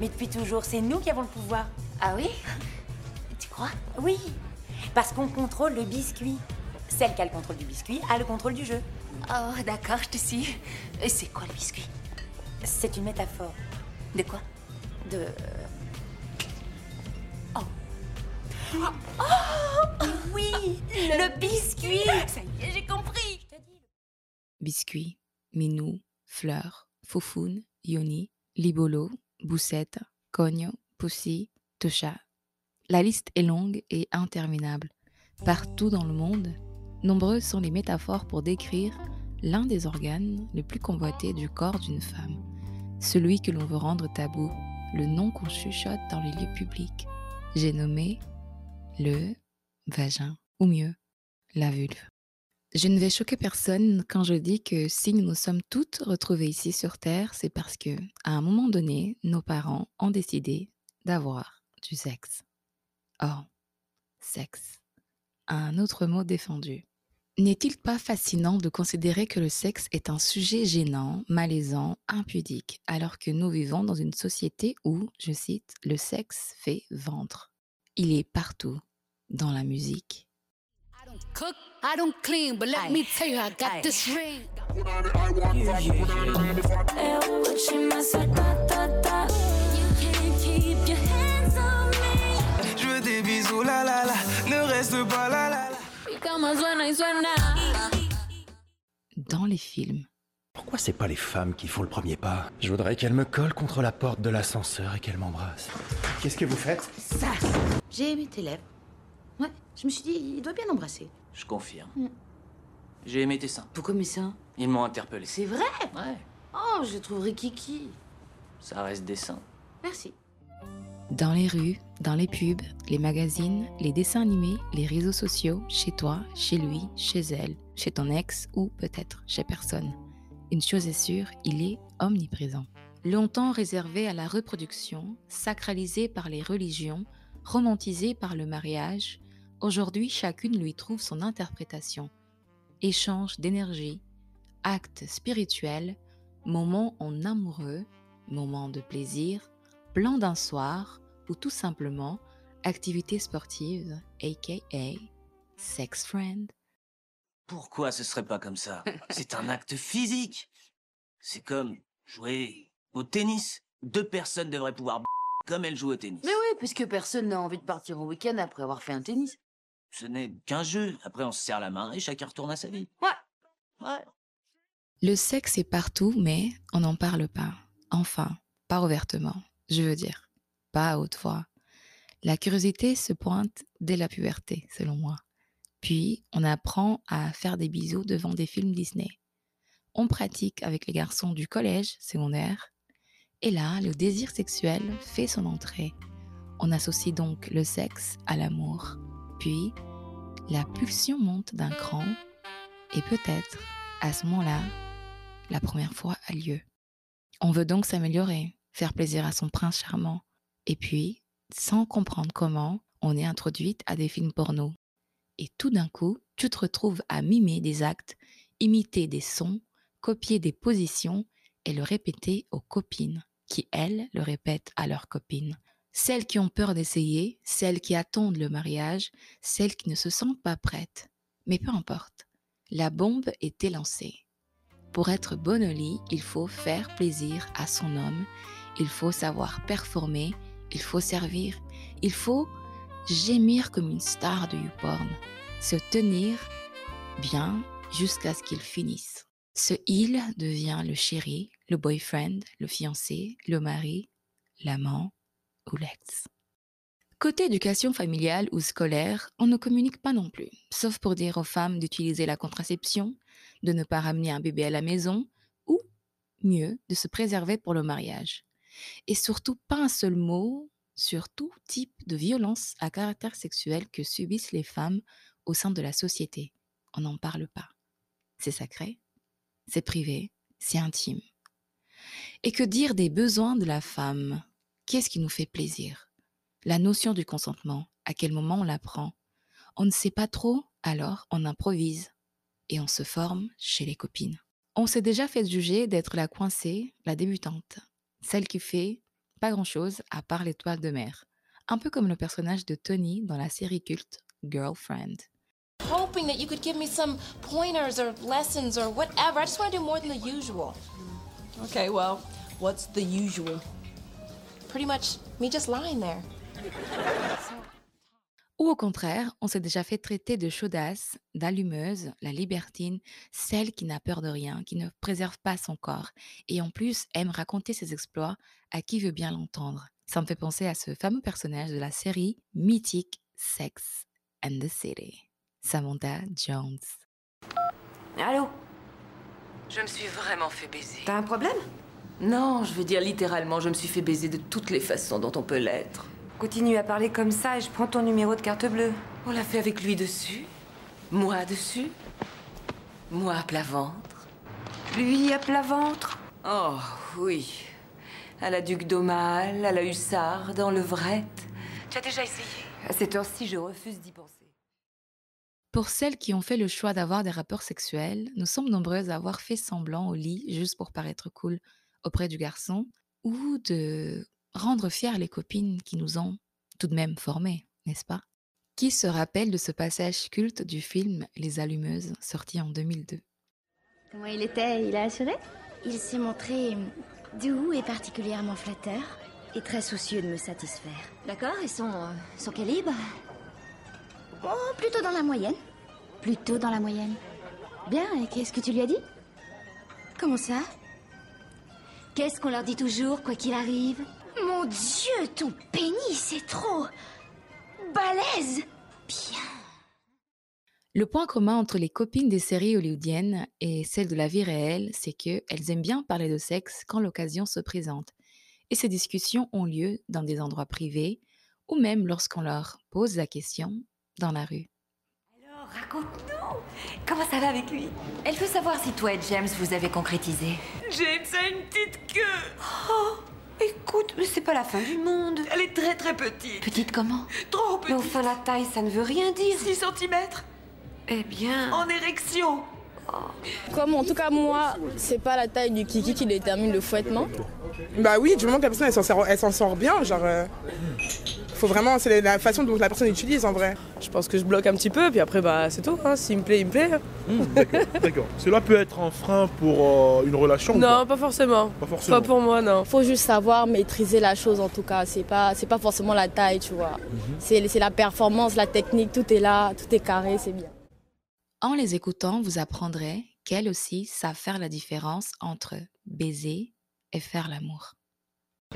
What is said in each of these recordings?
Mais depuis toujours, c'est nous qui avons le pouvoir. Ah oui? Tu crois? Oui, parce qu'on contrôle le biscuit. Celle qui a le contrôle du biscuit a le contrôle du jeu. Oh, d'accord, je te suis. Et C'est quoi le biscuit? C'est une métaphore. De quoi? De... Oh. Oui, le biscuit. Ça y est, j'ai compris. Biscuit, Minou, Fleur, Foufoune, Yoni, Libolo, Boussette, Cogno, Pussy, Tosha. La liste est longue et interminable. Partout dans le monde, nombreuses sont les métaphores pour décrire l'un des organes les plus convoités du corps d'une femme, celui que l'on veut rendre tabou, le nom qu'on chuchote dans les lieux publics. J'ai nommé le vagin, ou mieux, la vulve. Je ne vais choquer personne quand je dis que si nous nous sommes toutes retrouvées ici sur Terre, c'est parce que, à un moment donné, nos parents ont décidé d'avoir du sexe. Oh, sexe. Un autre mot défendu. N'est-il pas fascinant de considérer que le sexe est un sujet gênant, malaisant, impudique, alors que nous vivons dans une société où, je cite, le sexe fait vendre. Il est partout, dans la musique, Cook, I don't clean, but let me tell you, I got this ring. Je veux des bisous, la la la, ne reste pas la la. Suena. dans les films. Pourquoi c'est pas les femmes qui font le premier pas? Je voudrais qu'elles me collent contre la porte de l'ascenseur et qu'elles m'embrassent. Qu'est-ce que vous faites? Ça J'ai aimé tes lèvres. Ouais, je me suis dit, il doit bien embrasser. Je confirme. Mm. J'ai aimé tes seins. Pourquoi mes seins? Ils m'ont interpellé. C'est vrai? Ouais, Oh, je les trouverais kiki. ça reste des seins. Merci. Dans les rues, dans les pubs, les magazines, les dessins animés, les réseaux sociaux, chez toi, chez lui, chez elle, chez ton ex ou peut-être chez personne. Une chose est sûre, il est omniprésent. Longtemps réservé à la reproduction, sacralisé par les religions, romantisé par le mariage, aujourd'hui chacune lui trouve son interprétation. Échange d'énergie, acte spirituel, moment en amoureux, moment de plaisir, plan d'un soir ou tout simplement activité sportive, aka sex friend. Pourquoi ce serait pas comme ça? C'est un acte physique. C'est comme jouer au tennis. Deux personnes devraient pouvoir b- comme elles jouent au tennis. Mais oui, puisque personne n'a envie de partir au week-end après avoir fait un tennis. Ce n'est qu'un jeu. Après, on se serre la main et chacun retourne à sa vie. Ouais. Ouais. Le sexe est partout, mais on n'en parle pas. Enfin, pas ouvertement, je veux dire, pas à haute voix. La curiosité se pointe dès la puberté, selon moi. Puis, on apprend à faire des bisous devant des films Disney. On pratique avec les garçons du collège, secondaire. Et là, le désir sexuel fait son entrée. On associe donc le sexe à l'amour. Puis, la pulsion monte d'un cran. Et peut-être, à ce moment-là, la première fois a lieu. On veut donc s'améliorer, faire plaisir à son prince charmant. Et puis, sans comprendre comment, on est introduite à des films porno. Et tout d'un coup, tu te retrouves à mimer des actes, imiter des sons, copier des positions et le répéter aux copines, qui, elles, le répètent à leurs copines. Celles qui ont peur d'essayer, celles qui attendent le mariage, celles qui ne se sentent pas prêtes. Mais peu importe, la bombe est élancée. Pour être bonne au lit, il faut faire plaisir à son homme, il faut savoir performer, il faut servir, il faut gémir comme une star de YouPorn, se tenir bien jusqu'à ce qu'il finisse. Ce il devient le chéri, le boyfriend, le fiancé, le mari, l'amant Côté éducation familiale ou scolaire, on ne communique pas non plus, sauf pour dire aux femmes d'utiliser la contraception, de ne pas ramener un bébé à la maison ou, mieux, de se préserver pour le mariage. Et surtout pas un seul mot sur tout type de violence à caractère sexuel que subissent les femmes au sein de la société. On n'en parle pas. C'est sacré, c'est privé, c'est intime. Et que dire des besoins de la femme? Qu'est-ce qui nous fait plaisir? La notion du consentement, à quel moment on l'apprend? On ne sait pas trop, alors on improvise et on se forme chez les copines. On s'est déjà fait juger d'être la coincée, la débutante, celle qui fait Pas grand-chose à part l'étoile de mer. Un peu comme le personnage de Tony dans la série culte Girlfriend. Hoping that you could give me some pointers or lessons or whatever. I just want to do more than the usual. Okay, well, what's the usual? Pretty much me just lying there. Ou au contraire, on s'est déjà fait traiter de chaudasse, d'allumeuse, la libertine, celle qui n'a peur de rien, qui ne préserve pas son corps, et en plus aime raconter ses exploits à qui veut bien l'entendre. Ça me fait penser à ce fameux personnage de la série mythique Sex and the City, Samantha Jones. Allô? Je me suis vraiment fait baiser. T'as un problème? Non, je veux dire littéralement, je me suis fait baiser de toutes les façons dont on peut l'être. Continue à parler comme ça et je prends ton numéro de carte bleue. On l'a fait avec lui dessus, moi dessus, moi à plat ventre. Lui à plat ventre? Oh, oui. À la Duc d'Aumale, à la Hussarde, en levrette. Tu as déjà essayé? À cette heure-ci, je refuse d'y penser. Pour celles qui ont fait le choix d'avoir des rapports sexuels, nous sommes nombreuses à avoir fait semblant au lit juste pour paraître cool auprès du garçon ou de rendre fiers les copines qui nous ont tout de même formés, n'est-ce pas? Qui se rappelle de ce passage culte du film Les Allumeuses, sorti en 2002 Comment il était? Il a assuré? Il s'est montré doux et particulièrement flatteur, et très soucieux de me satisfaire. D'accord, et son, euh, son calibre? Oh, plutôt dans la moyenne. Plutôt dans la moyenne. Bien, et qu'est-ce que tu lui as dit? Comment ça? Qu'est-ce qu'on leur dit toujours, quoi qu'il arrive Mon Dieu, ton pénis, c'est trop balèze Bien. Le point commun entre les copines des séries hollywoodiennes et celles de la vie réelle, c'est qu'elles aiment bien parler de sexe quand l'occasion se présente. Et ces discussions ont lieu dans des endroits privés ou même lorsqu'on leur pose la question dans la rue. Raconte-nous Comment ça va avec lui? Elle veut savoir si toi et James vous avez concrétisé. James a une petite queue Oh Écoute, mais c'est pas la fin du monde. Elle est très très petite. Petite comment? Trop petite. Mais enfin, la taille, ça ne veut rien dire. 6 cm Eh bien. En érection. Comme en tout cas moi, c'est pas la taille du kiki qui détermine le fouettement. Bah oui, du moment que la personne elle s'en sort, elle s'en sort bien, genre. euh, faut vraiment, c'est la façon dont la personne utilise en vrai. Je pense que je bloque un petit peu, puis après, bah, c'est tout. Hein. S'il me plaît, il me plaît. D'accord, d'accord. Cela peut être un frein pour euh, une relation ou Non, pas forcément. Pas forcément. Pas pour moi, non. Faut juste savoir maîtriser la chose en tout cas. C'est pas, c'est pas forcément la taille, tu vois. C'est, c'est la performance, la technique, tout est là, tout est carré, c'est bien. En les écoutant, vous apprendrez qu'elles aussi savent faire la différence entre baiser et faire l'amour.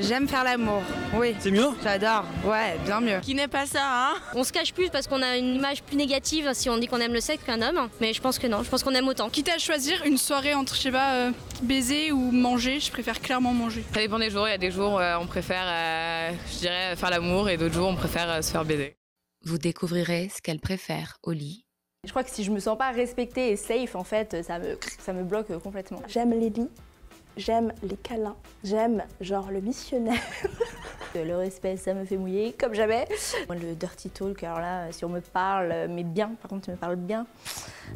J'aime faire l'amour, oui. C'est mieux? J'adore, ouais, bien mieux. Qui n'est pas ça, hein? On se cache plus parce qu'on a une image plus négative si on dit qu'on aime le sexe qu'un homme. Mais je pense que non, je pense qu'on aime autant. Quitte à choisir une soirée entre, je sais pas, euh, baiser ou manger, je préfère clairement manger. Ça dépend des jours. Il y a des jours euh, on préfère, euh, je dirais, faire l'amour et d'autres jours on préfère euh, se faire baiser. Vous découvrirez ce qu'elles préfèrent au lit, Je crois que si je me sens pas respectée et safe, en fait, ça me, ça me bloque complètement. J'aime les lits, j'aime les câlins, j'aime genre le missionnaire. le respect, ça me fait mouiller comme jamais. Le dirty talk, alors là, si on me parle, mais bien, par contre, tu me parles bien,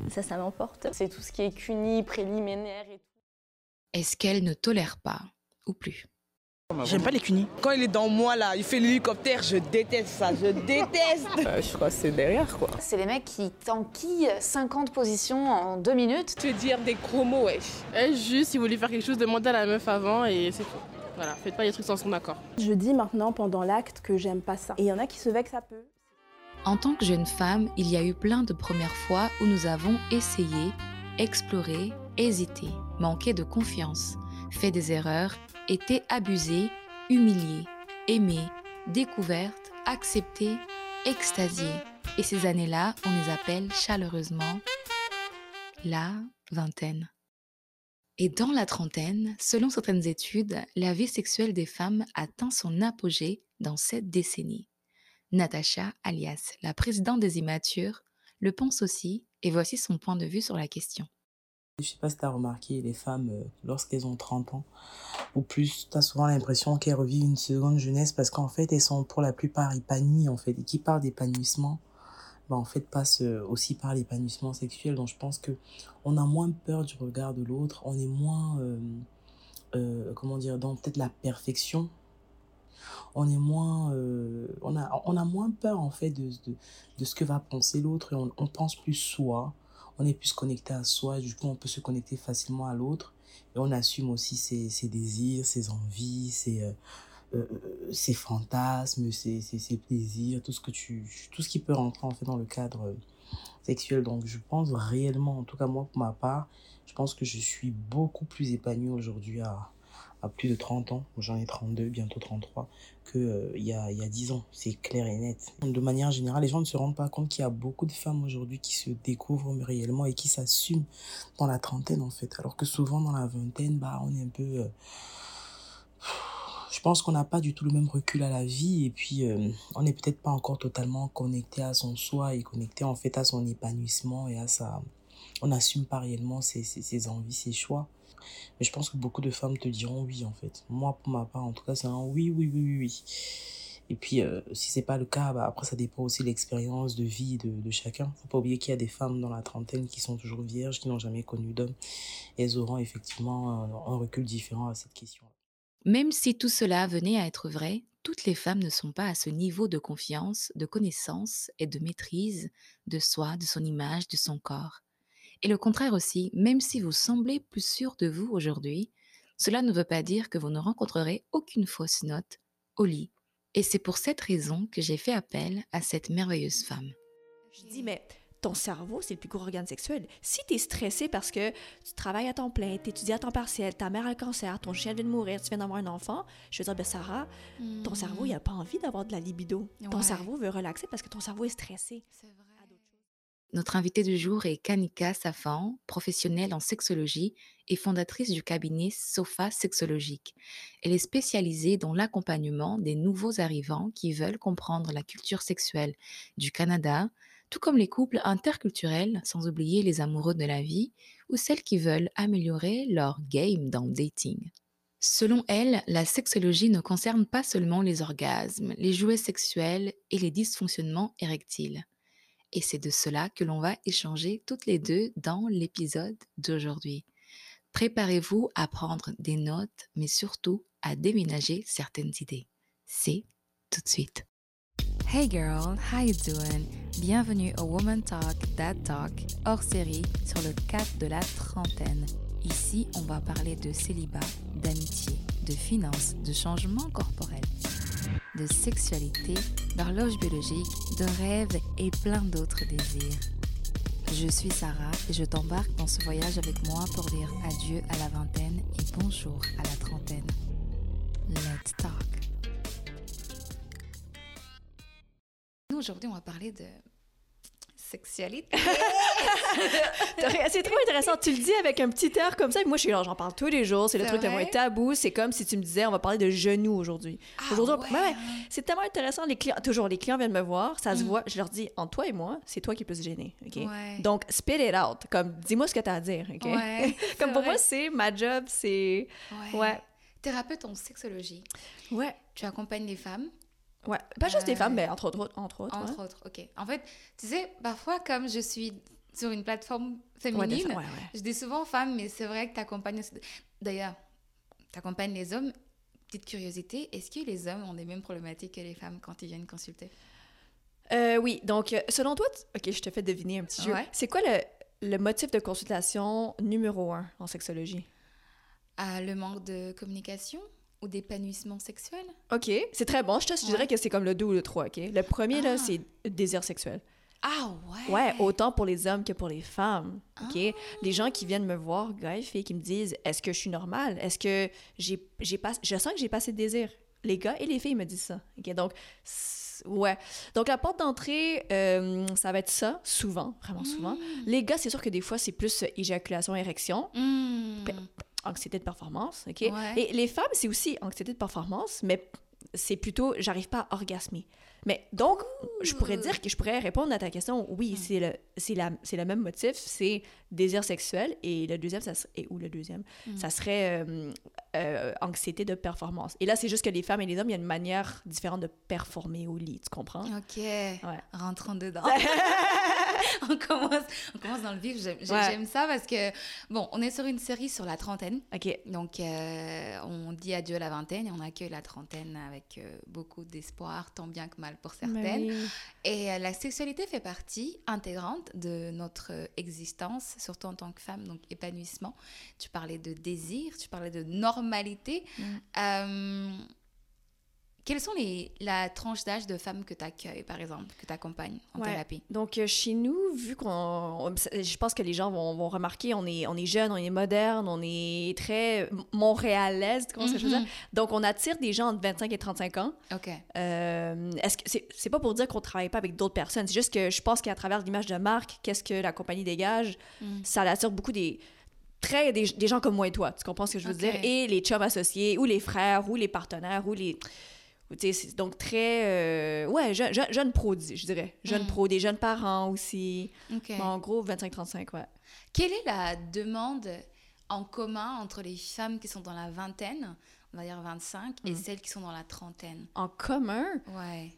ça, ça m'emporte. C'est tout ce qui est cuni, préliminaire et tout. est-ce qu'elles ne tolèrent pas ou plus? J'aime pas les cunis. Quand il est dans moi là, il fait l'hélicoptère, je déteste ça, je déteste. je crois que c'est derrière, quoi. C'est les mecs qui t'enquillent 50 positions en deux minutes. Tu veux dire des gros mots, wesh. Eh, juste, il voulait faire quelque chose, demander à la meuf avant et c'est tout. Voilà, faites pas les trucs sans son accord. Je dis maintenant pendant l'acte que j'aime pas ça. Et il y en a qui se vexent un peu. En tant que jeune femme, il y a eu plein de premières fois où nous avons essayé, exploré, hésité, manqué de confiance, fait des erreurs, été abusées, humiliées, aimées, découvertes, acceptées, extasiées. Et ces années-là, on les appelle chaleureusement la vingtaine. Et dans la trentaine, selon certaines études, la vie sexuelle des femmes atteint son apogée dans cette décennie. Natacha, alias la présidente des immatures, le pense aussi, et voici son point de vue sur la question. Je sais pas si tu as remarqué, les femmes, euh, lorsqu'elles ont 30 ans ou plus, tu as souvent l'impression qu'elles revivent une seconde jeunesse parce qu'en fait, elles sont pour la plupart épanouies, en fait. Et qui parle d'épanouissement, bah, en fait, passe euh, aussi par l'épanouissement sexuel. Donc, je pense que on a moins peur du regard de l'autre, on est moins, euh, comment dire, dans peut-être la perfection on est moins, on a, on a moins peur en fait de, de, ce que va penser l'autre et on pense plus soi. On est plus connecté à soi, du coup on peut se connecter facilement à l'autre et on assume aussi ses, ses désirs, ses envies, ses, euh, euh, ses fantasmes, ses, ses, plaisirs, tout ce que tu, tout ce qui peut rentrer en fait dans le cadre sexuel. Donc je pense réellement, en tout cas moi pour ma part, je pense que je suis beaucoup plus épanouie aujourd'hui à, à plus de 30 ans, j'en ai 32, bientôt 33, qu'il euh, y, a, y a 10 ans. C'est clair et net. De manière générale, les gens ne se rendent pas compte qu'il y a beaucoup de femmes aujourd'hui qui se découvrent réellement et qui s'assument dans la trentaine en fait. Alors que souvent dans la vingtaine, bah, on est un peu... Euh, je pense qu'on n'a pas du tout le même recul à la vie et puis euh, on n'est peut-être pas encore totalement connecté à son soi et connecté en fait à son épanouissement et à sa... On n'assume pas réellement ses, ses, envies, ses choix. Mais je pense que beaucoup de femmes te diront oui, en fait. Moi, pour ma part, en tout cas, c'est un oui, oui, oui, oui, oui. Et puis, euh, si c'est pas le cas, bah, après, ça dépend aussi de l'expérience de vie de, de chacun. Faut pas oublier qu'il y a des femmes dans la trentaine qui sont toujours vierges, qui n'ont jamais connu d'homme. Elles auront effectivement un, un recul différent à cette question. Même si tout cela venait à être vrai, toutes les femmes ne sont pas à ce niveau de confiance, de connaissance et de maîtrise de soi, de son image, de son corps. Et le contraire aussi, même si vous semblez plus sûr de vous aujourd'hui, cela ne veut pas dire que vous ne rencontrerez aucune fausse note au lit. Et c'est pour cette raison que j'ai fait appel à cette merveilleuse femme. Je dis, mais ton cerveau, c'est le plus gros organe sexuel. Si tu es stressé parce que tu travailles à temps plein, tu étudies à temps partiel, ta mère a le cancer, ton chien vient de mourir, tu viens d'avoir un enfant, je veux dire, ben Sarah, mmh. ton cerveau, il n'a pas envie d'avoir de la libido. Ton cerveau veut relaxer parce que ton cerveau est stressé. C'est vrai. Notre invitée du jour est Kanika Safan, professionnelle en sexologie et fondatrice du cabinet Sofa Sexologique. Elle est spécialisée dans l'accompagnement des nouveaux arrivants qui veulent comprendre la culture sexuelle du Canada, tout comme les couples interculturels, sans oublier les amoureux de la vie, ou celles qui veulent améliorer leur game dans le dating. Selon elle, la sexologie ne concerne pas seulement les orgasmes, les jouets sexuels et les dysfonctionnements érectiles. Et c'est de cela que l'on va échanger toutes les deux dans l'épisode d'aujourd'hui. Préparez-vous à prendre des notes, mais surtout à déménager certaines idées. C'est tout de suite. Hey girl, how you doing? Bienvenue au Woman Talk, That Talk, hors série sur le cap de la trentaine. Ici, on va parler de célibat, d'amitié, de finances, de changement corporel de sexualité, d'horloge biologique, de rêves et plein d'autres désirs. Je suis Sarah et je t'embarque dans ce voyage avec moi pour dire adieu à la vingtaine et bonjour à la trentaine. Let's talk. Nous, aujourd'hui, on va parler de sexualité. c'est trop intéressant. Tu le dis avec un petit air comme ça. Et moi, je suis là, j'en parle tous les jours. C'est le truc le moins tabou. C'est comme si tu me disais, on va parler de genoux aujourd'hui. Ah, aujourd'hui, ouais. ouais, c'est tellement intéressant. Les clients, toujours, les clients viennent me voir. Ça se mm. voit. Je leur dis, entre toi et moi, c'est toi qui es plus gêné. OK? Donc, spit it out. Comme, dis-moi ce que tu as à dire. OK? comme pour vrai. moi, c'est ma job. C'est. Ouais. Thérapeute en sexologie. Ouais. Tu accompagnes les femmes Ouais, pas juste euh... les femmes, mais entre autres. Entre autres, entre ouais. autres ok. En fait, tu sais, parfois, comme je suis sur une plateforme féminine, ouais, je dis souvent femmes, mais c'est vrai que tu accompagnes. D'ailleurs, tu accompagnes les hommes. Petite curiosité, est-ce que les hommes ont les mêmes problématiques que les femmes quand ils viennent consulter? Euh, Oui, donc selon toi, ok, je te fais deviner un petit jeu. C'est quoi le, le motif de consultation numéro un en sexologie? Euh, Le manque de communication? Ou d'épanouissement sexuel. OK, c'est très bon. Je te dirais ouais. que c'est comme le 2 ou le 3, OK? Le premier, ah. là, c'est désir sexuel. Ah ouais? Ouais, autant pour les hommes que pour les femmes, OK? Ah. Les gens qui viennent me voir, gars et filles, qui me disent « Est-ce que je suis normale? Est-ce que j'ai, j'ai pas... Je sens que j'ai pas assez de désir. » Les gars et les filles me disent ça, OK? Donc, ouais. Donc, la porte d'entrée, euh, ça va être ça, souvent, vraiment souvent. Mmh. Les gars, c'est sûr que des fois, c'est plus éjaculation, érection. Mmh anxiété de performance, OK? Ouais. Et les femmes, c'est aussi anxiété de performance, mais c'est plutôt, j'arrive pas à orgasmer. Mais donc, je pourrais dire que je pourrais répondre à ta question. Oui, c'est le, c'est la, c'est le même motif, c'est désir sexuel. Et le deuxième, ça serait, et, ou le deuxième, Mm. ça serait euh, euh, anxiété de performance. Et là, c'est juste que les femmes et les hommes, il y a une manière différente de performer au lit, tu comprends? Ok, rentrons dedans. on, commence, on commence dans le vif. J'aime Ouais. ça parce que, bon, on est sur une série sur la trentaine. Ok. Donc, euh, on dit adieu à la vingtaine et on accueille la trentaine avec beaucoup d'espoir, tant bien que mal pour certaines. oui. Et la sexualité fait partie intégrante de notre existence, surtout en tant que femme, donc épanouissement. Tu parlais de désir, tu parlais de normalité. Mm. Euh, quelles sont les, la tranche d'âge de femmes que tu accueilles, par exemple, que tu accompagnes en Ouais. thérapie? Donc, euh, chez nous, vu qu'on. on- Je pense que les gens vont, vont remarquer, on est, on est jeune, on est moderne, on est très montréalaise, tu comprends ce que je veux Mhm. dire? Donc, on attire des gens entre 25 et 35 ans. OK. Euh, est-ce que c'est, pas pour dire qu'on travaille pas avec d'autres personnes, c'est juste que je pense qu'à travers l'image de marque, qu'est-ce que la compagnie dégage, Mm. ça attire beaucoup des. Très des, des gens comme moi et toi, tu comprends ce que je veux dire? Et les chums associés, ou les frères, ou les partenaires, ou les. C'est donc très. euh, ouais, je- je- jeune pro, je dirais. Jeune Mm. pro, des jeunes parents aussi. Ok. Mais en gros, 25-35, ouais. Quelle est la demande en commun entre les femmes qui sont dans la vingtaine, on va dire 25, et Mm. celles qui sont dans la trentaine? En commun, Ouais.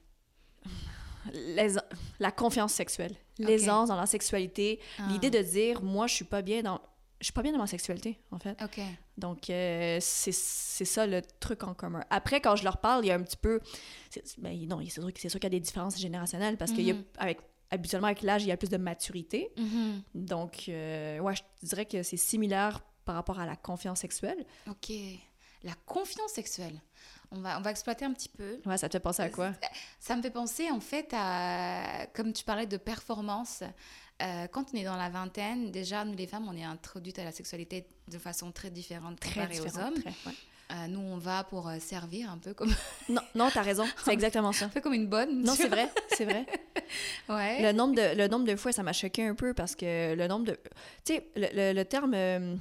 les- la confiance sexuelle, l'aisance dans la sexualité, Ah. l'idée de dire moi je suis pas bien dans je suis pas bien dans ma sexualité en fait. OK. Donc euh, c'est ça le truc en commun. Après quand je leur parle, il y a un petit peu c'est- ben non, c'est sûr, qu'il y a des différences générationnelles parce qu'il y a avec habituellement avec l'âge, il y a plus de maturité. Mhm. Donc euh, ouais, je dirais que c'est similaire par rapport à la confiance sexuelle. OK. La confiance sexuelle. On va, on va exploiter un petit peu. Ouais, ça te fait penser à quoi? Ça me fait penser en fait à, comme tu parlais de performance, euh, quand on est dans la vingtaine, déjà nous les femmes, on est introduites à la sexualité de façon très différente Très comparée aux hommes. très, ouais. Euh, nous, on va pour euh, servir un peu comme... Non, non, t'as raison, c'est exactement ça. un peu comme une bonne. Non, c'est vrai, c'est vrai. Ouais. Le nombre de, le nombre de fois, ça m'a choqué un peu parce que le nombre de... Tu sais, le, le- le terme euh,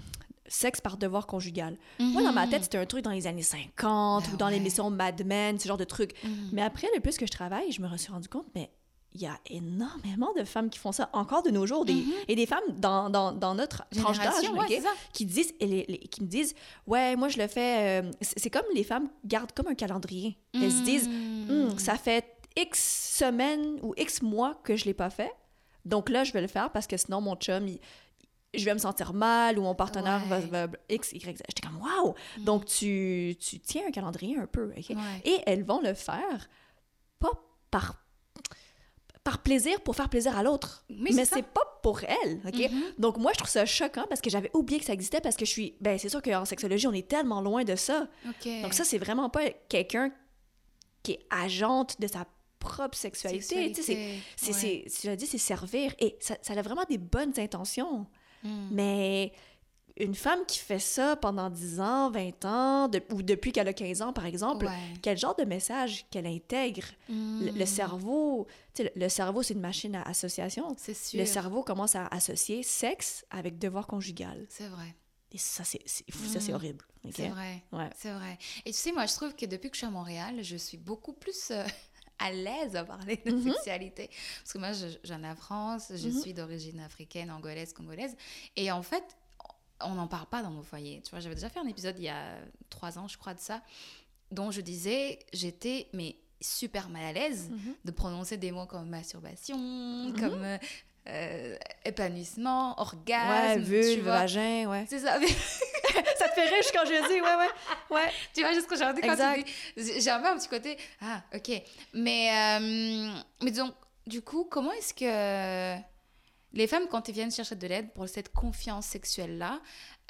sexe par devoir conjugal. Moi, dans ma Mhm. tête, c'était un truc dans les années 50 ou dans l'émission Mad Men, ce genre de truc. Mhm. Mais après, le plus que je travaille, je me suis rendu compte, mais il y a énormément de femmes qui font ça encore de nos jours. Des, Et des femmes dans, dans, dans notre tranche d'âge, ouais, ok, c'est ça. qui, disent, et les- les- qui me disent Ouais, moi, je le fais. euh, c'est comme les femmes gardent comme un calendrier. Elles se disent Mm. Hum, Ça fait X semaines ou X mois que je l'ai pas fait. Donc là, je vais le faire parce que sinon, mon chum, il- je vais me sentir mal ou mon partenaire va, va- X, Y, Z. J'étais comme Waouh Donc, tu, tu tiens un calendrier un peu. Mm. Ouais. Et elles vont le faire pas par par plaisir pour faire plaisir à l'autre. Oui, Mais c'est pas pour elle, OK? Mhm. Donc moi, je trouve ça choquant parce que j'avais oublié que ça existait parce que je suis... Ben, c'est sûr qu'en sexologie, on est tellement loin de ça. Donc ça, c'est vraiment pas quelqu'un qui est agente de sa propre sexualité. Tu sais, Sexualité, c'est- c'est- ouais. tu l'as dit, c'est servir. Et ça, ça a vraiment des bonnes intentions. Mm. Mais une femme qui fait ça pendant 10 ans, 20 ans, de- ou depuis qu'elle a 15 ans, par exemple, Ouais. quel genre de message qu'elle intègre? Le, le Mm. cerveau, le, le cerveau, c'est une machine à association. C'est sûr. Le cerveau commence à associer sexe avec devoir conjugal. C'est vrai. Et ça, c'est ça, c'est Mm. horrible. C'est vrai. Ouais. C'est vrai. Et tu sais, moi, je trouve que depuis que je suis à Montréal, je suis beaucoup plus euh, à l'aise à parler de Mhm. sexualité. Parce que moi, je, je viens de la France, je suis d'origine africaine, angolaise, congolaise. Et en fait, on n'en parle pas dans mon foyer. Tu vois, j'avais déjà fait un épisode il y a trois ans, je crois, de ça, dont je disais, j'étais, mais super mal à l'aise Mhm. de prononcer des mots comme masturbation, Mhm. comme euh, euh, épanouissement, Ouais, orgasme. tu vulve, vois. vagin, ouais. C'est ça. ça te fait rire quand je dis, ouais, ouais. ouais. tu vois, juste que j'ai quand Exact. tu dis. J'ai un peu un petit côté. Ah, ok. Mais, euh, mais donc, du coup, comment est-ce que les femmes, quand elles viennent chercher de l'aide pour cette confiance sexuelle-là,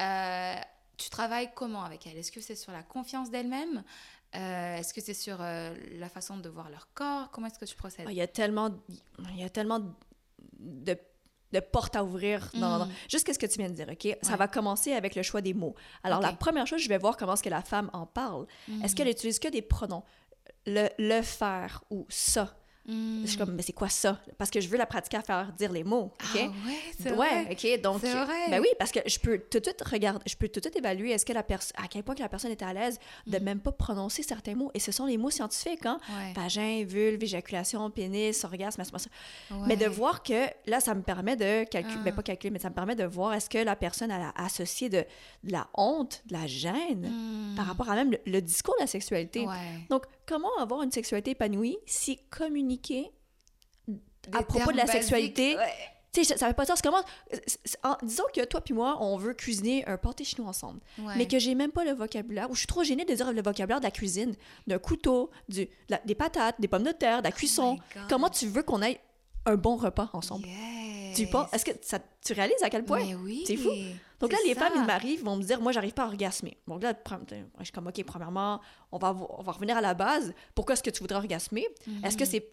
euh, tu travailles comment avec elles? Est-ce que c'est sur la confiance d'elles-mêmes? Euh, Est-ce que c'est sur euh, la façon de voir leur corps? Comment est-ce que tu procèdes? Il y a tellement, il y a tellement de, de portes à ouvrir. Dans, Mm. Juste ce que tu viens de dire, OK? Ça va commencer avec le choix des mots. Alors, la première chose, je vais voir comment est-ce que la femme en parle. Mm. Est-ce qu'elle utilise que des pronoms? Le, le faire ou ça. Je suis comme, mais c'est quoi ça? Parce que je veux la pratiquer à faire dire les mots, OK? Ah ouais, c'est ouais, vrai. OK, donc... C'est vrai. Ben oui, parce que je peux tout de suite regarder, je peux tout de suite évaluer est-ce que la personne, à quel point que la personne était à l'aise de même pas prononcer certains mots. Et ce sont les mots scientifiques, hein? Ouais. Vagin, vulve, éjaculation, pénis, orgasme. Ouais. Mais de voir que, là, ça me permet de calculer, Ah. ben pas calculer, mais ça me permet de voir est-ce que la personne elle a associé de, de la honte, de la gêne, Mm. par rapport à même le, le discours de la sexualité. Ouais. Donc, comment avoir une sexualité épanouie si communiquer à propos de la sexualité, tu sais, ça, ça veut pas dire, c'est comment, c'est- c'est- en- disons que toi puis moi, on veut cuisiner un pâté chinois ensemble, Ouais. mais que j'ai même pas le vocabulaire, ou je suis trop gênée de dire le vocabulaire de la cuisine, d'un couteau, du, de la- des patates, des pommes de terre, de la cuisson. comment tu veux qu'on ait un bon repas ensemble? Tu penses, est-ce que ça, tu réalises à quel point? Mais oui, C'est fou. Donc là, les femmes, ils m'arrivent, vont me dire, moi, j'arrive pas à orgasmer. Donc là, je suis comme, OK, premièrement, on va, on va revenir à la base. Pourquoi est-ce que tu voudrais orgasmer? Est-ce que Mhm. c'est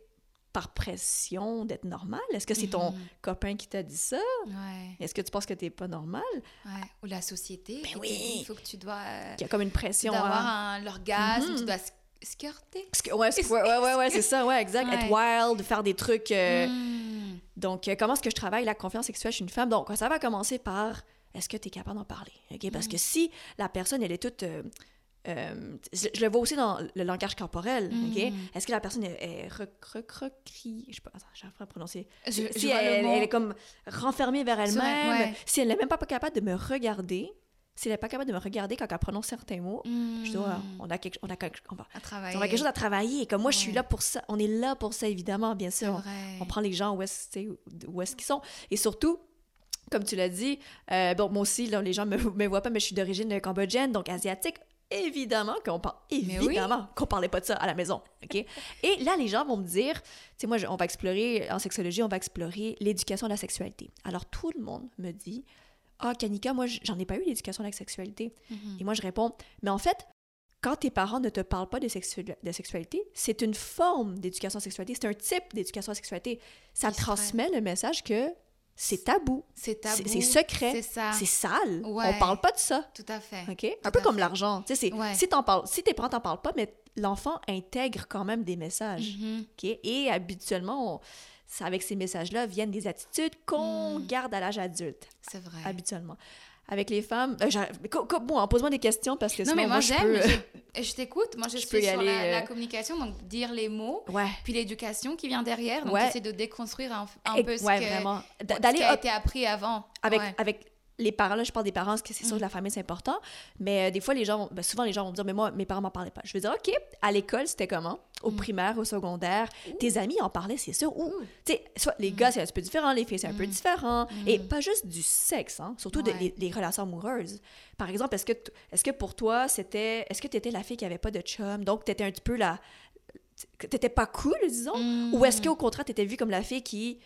par pression d'être normal? Est-ce que c'est ton Mhm. copain qui t'a dit ça? Ouais. Est-ce que tu penses que t'es pas normal? Ouais. Ou la société Ben oui. il faut que tu dois. euh, Qu'il y a comme une pression, D'avoir hein. un- l'orgasme, Mhm. tu dois s- skirter. Parce que- ouais, c'est- ouais, ouais, ouais, c'est ça, ouais, exact. Être wild, faire des trucs. euh, Mm. Donc, euh, comment est-ce que je travaille la confiance sexuelle chez une femme? Donc, ça va commencer par est-ce que tu es capable d'en parler? OK? Parce Mm. que si la personne, elle est toute. euh, euh, je, le vois aussi dans le langage corporel. Mm. Est-ce que la personne est, est rec- rec- recrie? Je sais pas, attends, à prononcer. Je- si je elle, est comme renfermée vers elle-même, ouais. si elle n'est même pas capable de me regarder, si elle n'est pas capable de me regarder quand elle prononce certains mots, je dis, Ouais, on a quelque, on a quelque, on va, À on a quelque chose à travailler. Comme moi, je suis là pour ça. On est là pour ça, évidemment, bien sûr. On, on prend les gens où est-ce où est-ce qu'ils sont. Et surtout, comme tu l'as dit, euh, bon, moi aussi, là, les gens ne me, me voient pas, mais je suis d'origine cambodgienne, donc asiatique. Évidemment qu'on parle, oui. qu'on parlait pas de ça à la maison, OK? Et là, les gens vont me dire, tu sais, moi, je- on va explorer, en sexologie, on va explorer l'éducation de la sexualité. Alors, tout le monde me dit, ah, Kanika, moi, j'en ai pas eu l'éducation de la sexualité. Mhm. Et moi, je réponds, mais en fait, quand tes parents ne te parlent pas de, sexu- de sexualité, c'est une forme d'éducation à la sexualité, c'est un type d'éducation à la sexualité. Ça transmet le message que c'est tabou. C'est tabou. C'est secret. C'est sale. Ouais. On parle pas de ça. Tout à fait. OK? Un peu comme l'argent. Tu sais, Ouais. si, t'en parles, si tes parents t'en parlent pas, mais l'enfant intègre quand même des messages. Mhm. OK? Et habituellement, on- ça- avec ces messages-là viennent des attitudes qu'on garde à l'âge adulte. Mm. C'est vrai. Habituellement. Avec les femmes, euh, bon, pose-moi des questions parce que Non, sinon, mais moi, je j'aime. peux... Je, je t'écoute. Moi, je, Je suis sur la, la euh, communication, donc dire les mots. Ouais. Puis l'éducation qui vient derrière. Donc, Ouais. essayer de déconstruire un, un Et- peu ce, ouais, que, vraiment. Ce qui a été appris avant. avec, Ouais. avec les parents, là, je parle des parents, parce que c'est sûr que la famille, c'est important. Mais euh, des fois, les gens, ben, souvent, les gens vont me dire, mais moi, mes parents m'en parlaient pas. Je vais dire, OK, à l'école, c'était comment? Au primaire, au secondaire, tes amis en parlaient, c'est sûr. Ou, tu sais, soit les gars, c'est un petit peu différent, les filles, c'est un peu différent. Et pas juste du sexe, hein, surtout de- Ouais. les, les relations amoureuses. Par exemple, est-ce que, t- est-ce que pour toi, c'était. Est-ce que tu étais la fille qui avait pas de chum? Donc, tu étais un petit peu la. T'étais pas cool, disons? Ou est-ce qu'au contraire, tu étais vue comme la fille qui.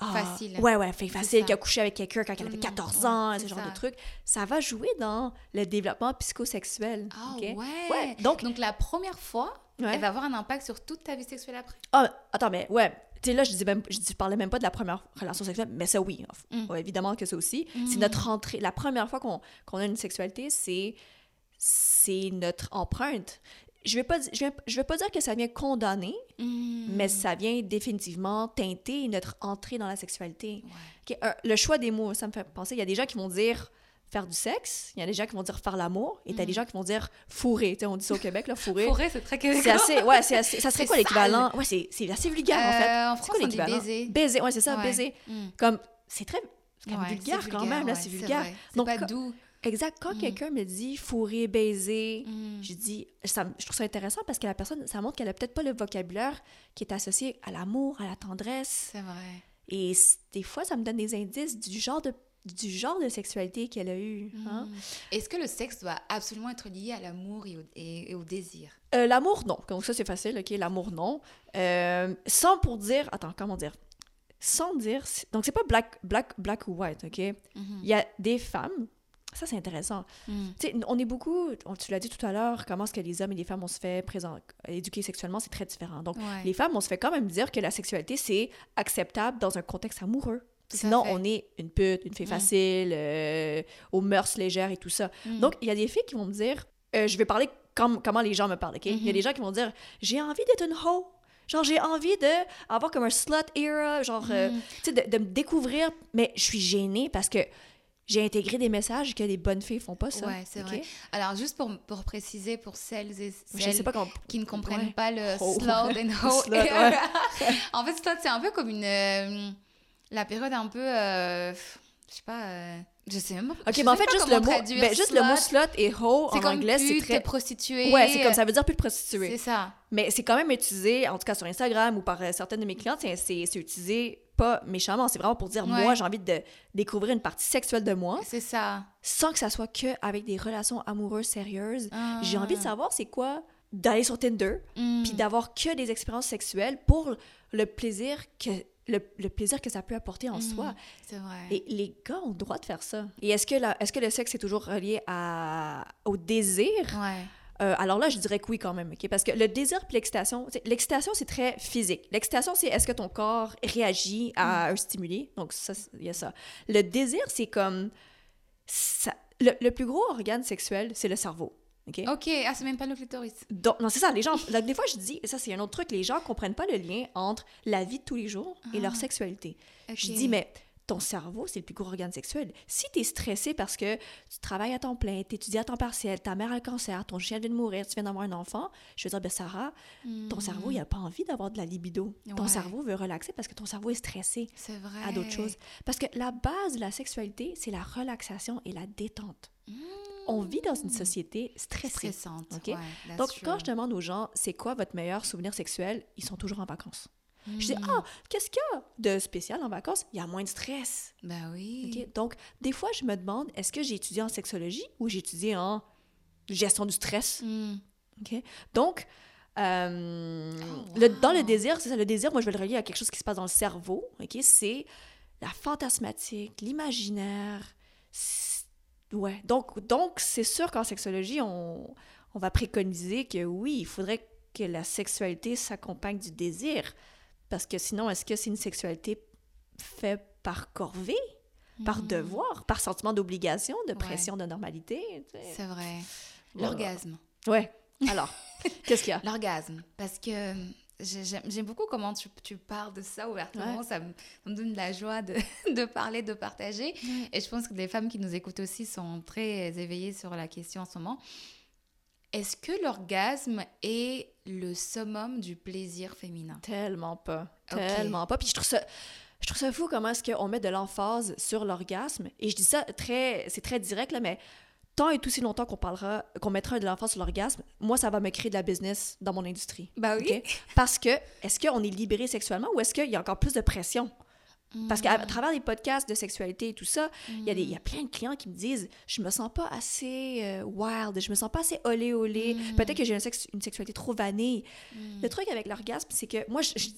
Ah, Facile. Ouais, ouais, facile, qui a couché avec quelqu'un quand elle avait Mm, 14 ouais, ans, ce genre ça. de trucs. Ça va jouer dans le développement psychosexuel. Ah ouais. Donc, Donc, la première fois, Ouais. elle va avoir un impact sur toute ta vie sexuelle après. ah, attends, mais ouais. Tu sais, là, je, dis même, je, dis- je parlais même pas de la première relation sexuelle, mais ça, oui. Mm. Ouais, évidemment que ça aussi. C'est Mm. notre entrée. La première fois qu'on qu'on a une sexualité, c'est c'est notre empreinte. Je vais pas, je vais, je vais pas dire que ça vient condamner, Mm. mais ça vient définitivement teinter notre entrée dans la sexualité. Un- le choix des mots, ça me fait penser, il y a des gens qui vont dire faire du sexe, il y a des gens qui vont dire faire l'amour, et t'as des gens qui vont dire fourrer. On dit ça au Québec, là, fourrer. Fourrer, c'est très québécois. C'est assez, ouais, c'est assez, ça serait quoi l'équivalent? Ouais, c'est c'est assez vulgaire, en Euh, fait. en C'est France, quoi on dit baiser. Baiser, ouais, c'est ça, Ouais. baiser. Mm. Comme, c'est très c'est quand même Ouais, vulgaire, quand même, là, c'est vulgaire. C'est pas doux. Exact. Quand Mm. quelqu'un me dit fourrer, baiser, Mm. je dis, ça, je trouve ça intéressant parce que la personne, ça montre qu'elle a peut-être pas le vocabulaire qui est associé à l'amour, à la tendresse. C'est vrai. Et des fois, ça me donne des indices du genre de, du genre de sexualité qu'elle a eu. hein. Mm. Est-ce que le sexe doit absolument être lié à l'amour et au, et- et au désir? Euh, l'amour, non. Donc ça, c'est facile, OK? L'amour, non. Euh, sans pour dire... Attends, comment dire? Sans dire... Donc, c'est pas black, black, black ou white, OK? Il Mhm. y a des femmes... Ça, c'est intéressant. Mm. Tu sais, on est beaucoup... on- Tu l'as dit tout à l'heure, comment est-ce que les hommes et les femmes, on se fait présent, éduquer sexuellement, c'est très différent. Donc, Ouais. les femmes, on se fait quand même dire que la sexualité, c'est acceptable dans un contexte amoureux. Tout Sinon, on est une pute, une fille Mm. facile, euh, aux mœurs légères et tout ça. Mm. Donc, il y a des filles qui vont me dire, euh, je vais parler comme, comment les gens me parlent, OK? Il y a Mhm. des gens qui vont dire, j'ai envie d'être une hoe. Genre, j'ai envie de avoir comme un slut era, genre, euh, Mm. tu sais, de, de me découvrir, mais je suis gênée parce que j'ai intégré des messages que les bonnes filles font pas ça. Ouais, c'est ok? vrai. Alors, juste pour, pour préciser pour celles et celles pas qui ne comprennent Ouais. pas le Ho. slut and en fait, c'est un peu comme une... euh, la période un peu... euh, je sais pas... euh, je sais même pas. Ok, mais en fait, pas juste, le mot, ben, juste le mot slut et hoe en comme anglais, c'est très. prostituée. Ouais, c'est comme ça veut dire plus de prostituée. C'est ça. Mais c'est quand même utilisé, en tout cas sur Instagram ou par euh, certaines de mes clientes, c'est- utilisé pas méchamment. C'est vraiment pour dire, Ouais. moi, j'ai envie de découvrir une partie sexuelle de moi. C'est ça. Sans que ça soit que avec des relations amoureuses sérieuses. Ah. J'ai envie de savoir c'est quoi d'aller sur Tinder, Mm. puis d'avoir que des expériences sexuelles pour le plaisir que le, le plaisir que ça peut apporter en Mm. soi. C'est vrai. Et les gars ont le droit de faire ça. Et est-ce que, la- est-ce que le sexe est toujours relié à, au désir? Ouais. Euh, alors là, je dirais que oui quand même, OK? Parce que le désir puis l'excitation, l'excitation, c'est très physique. L'excitation, c'est est-ce que ton corps réagit à un stimuli? Donc ça, il y a ça. Le désir, c'est comme... ça- le, le plus gros organe sexuel, c'est le cerveau. OK? Ok, ah, c'est même pas le clitoris. Donc, non, c'est ça, les gens... là, des fois, je dis, ça, c'est un autre truc, les gens comprennent pas le lien entre la vie de tous les jours et leur Ah. sexualité. Je dis, mais ton cerveau, c'est le plus gros organe sexuel. Si tu es stressé parce que tu travailles à temps plein, tu étudies à temps partiel, ta mère a le cancer, ton chien vient de mourir, tu viens d'avoir un enfant, je veux dire, ben Sarah, ton Hmm. cerveau, il n'a pas envie d'avoir de la libido. Ton cerveau veut relaxer parce que ton cerveau est stressé C'est vrai. à d'autres choses. Parce que la base de la sexualité, c'est la relaxation et la détente. On vit dans une société stressée. Stressante, ouais, Donc, true. quand je demande aux gens, c'est quoi votre meilleur souvenir sexuel, ils sont toujours en vacances. Je dis, Hmm. ah, qu'est-ce qu'il y a de spécial en vacances? Il y a moins de stress. Ben oui. Donc, des fois, je me demande, est-ce que j'ai étudié en sexologie ou j'ai étudié en gestion du stress? Hmm. OK? Donc, euh, Oh, le- dans le désir, c'est ça, le désir, moi, je vais le relier à quelque chose qui se passe dans le cerveau. C'est la fantasmatique, l'imaginaire. Ouais. Donc, donc c'est sûr qu'en sexologie, on, on va préconiser que oui, il faudrait que la sexualité s'accompagne du désir. Parce que sinon, est-ce que c'est une sexualité faite par corvée, par Mhm. devoir, par sentiment d'obligation, de pression, de normalité? tu sais? C'est vrai. Voilà. L'orgasme. Ouais. Alors, qu'est-ce qu'il y a? L'orgasme. Parce que j'aime beaucoup comment tu, tu parles de ça ouvertement. Ouais. Ça, me, ça me donne de la joie de, de parler, de partager. Et je pense que les femmes qui nous écoutent aussi sont très éveillées sur la question en ce moment. Est-ce que l'orgasme est le summum du plaisir féminin? Tellement pas. Tellement pas. Puis je trouve ça. Je trouve ça fou comment est-ce qu'on met de l'emphase sur l'orgasme. Et je dis ça très... C'est très direct, là, mais tant et aussi longtemps qu'on parlera, qu'on mettra de l'emphase sur l'orgasme, moi, ça va me créer de la business dans mon industrie. Bah oui. Parce que, est-ce qu'on est libéré sexuellement ou est-ce qu'il y a encore plus de pression? Parce qu'à à travers les podcasts de sexualité et tout ça, il y, a des- y a plein de clients qui me disent Je me sens pas assez euh, wild, je me sens pas assez olé olé. Peut-être que j'ai un sexe- une sexualité trop vanille. Le truc avec l'orgasme, c'est que moi, je- je-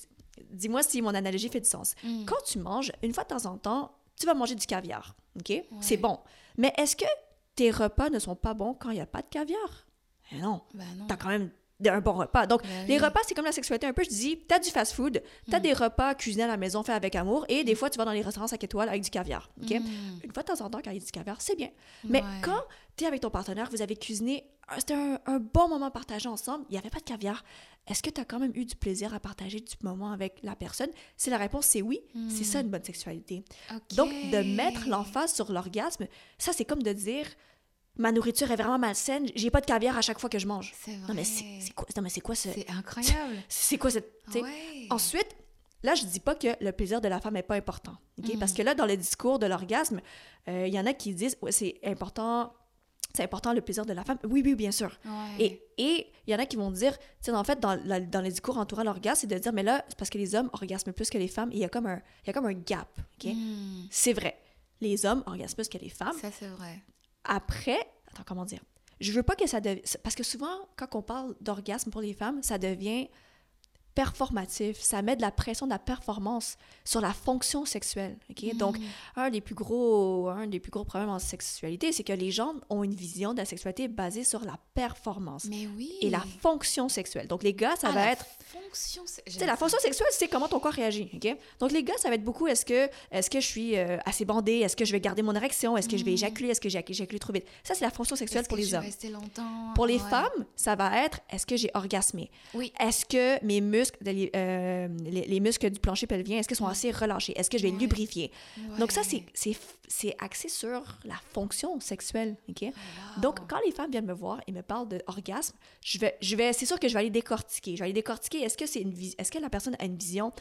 dis-moi si mon analogie fait du sens. Mm. Quand tu manges, une fois de temps en temps, tu vas manger du caviar. OK? C'est bon. Mais est-ce que tes repas ne sont pas bons quand il n'y a pas de caviar Eh non. Bah non. T'as quand même un bon repas. Donc, Ben les repas, c'est comme la sexualité un peu. Je dis, t'as du fast-food, t'as Mm. des repas cuisinés à la maison faits avec amour, et des fois, tu vas dans les restaurants 5 étoiles avec du caviar. OK? Mm. Une fois de temps en temps, quand il y a du caviar, c'est bien. Mais Ouais. quand t'es avec ton partenaire, vous avez cuisiné, c'était un, un bon moment partagé ensemble, il n'y avait pas de caviar, est-ce que tu as quand même eu du plaisir à partager du moment avec la personne? Si la réponse c'est oui, c'est ça une bonne sexualité. Donc, de mettre l'emphase sur l'orgasme, ça, c'est comme de dire ma nourriture est vraiment malsaine, j'ai pas de caviar à chaque fois que je mange. C'est vrai. Non, mais c'est quoi, non, mais c'est quoi ce. C'est incroyable. C'est quoi cette. Ouais. Ensuite, là, je dis pas que le plaisir de la femme n'est pas important. Mhm. Parce que là, dans le discours de l'orgasme, euh, il y en a qui disent ouais, c'est important. C'est important le plaisir de la femme. Oui, oui, bien sûr. Ouais. Et il y en a qui vont dire, tu sais, en fait, dans, la- dans les discours entourant l'orgasme, c'est de dire, mais là, c'est parce que les hommes orgasment plus que les femmes. et Il y a comme un, y a comme un gap. Mm. C'est vrai. Les hommes orgasment plus que les femmes. Ça, c'est vrai. Après, attends, comment dire? Je veux pas que ça devienne. Parce que souvent, quand on parle d'orgasme pour les femmes, ça devient performatif. Ça met de la pression de la performance sur la fonction sexuelle. ok? Donc, un des, plus gros, un des plus gros problèmes en sexualité, c'est que les gens ont une vision de la sexualité basée sur la performance Mais oui. et la fonction sexuelle. Donc, les gars, ça Ah, va la être. Fonction, la fonction sexuelle, c'est comment ton corps réagit? Donc, les gars, ça va être beaucoup, est-ce que, est que je suis euh, assez bandée? Est-ce que je vais garder mon érection? Est-ce que je vais éjaculer? Est-ce que j'ai éjaculé trop vite? Ça, c'est la fonction sexuelle pour que les je vais hommes. rester longtemps? Pour les Ouais. femmes, ça va être, est-ce que j'ai orgasmé? Oui. Est-ce que mes muscles muscles, euh, les, les muscles du plancher pelvien, est-ce qu'ils sont assez relâchés? Est-ce que je vais lubrifier? Donc, ça, c'est- axé sur la fonction sexuelle. OK? Donc, quand les femmes viennent me voir et me parlent d'orgasme, je vais, je vais, c'est sûr que je vais aller décortiquer. Je vais aller décortiquer. Est-ce que, c'est est-ce que la personne a une vision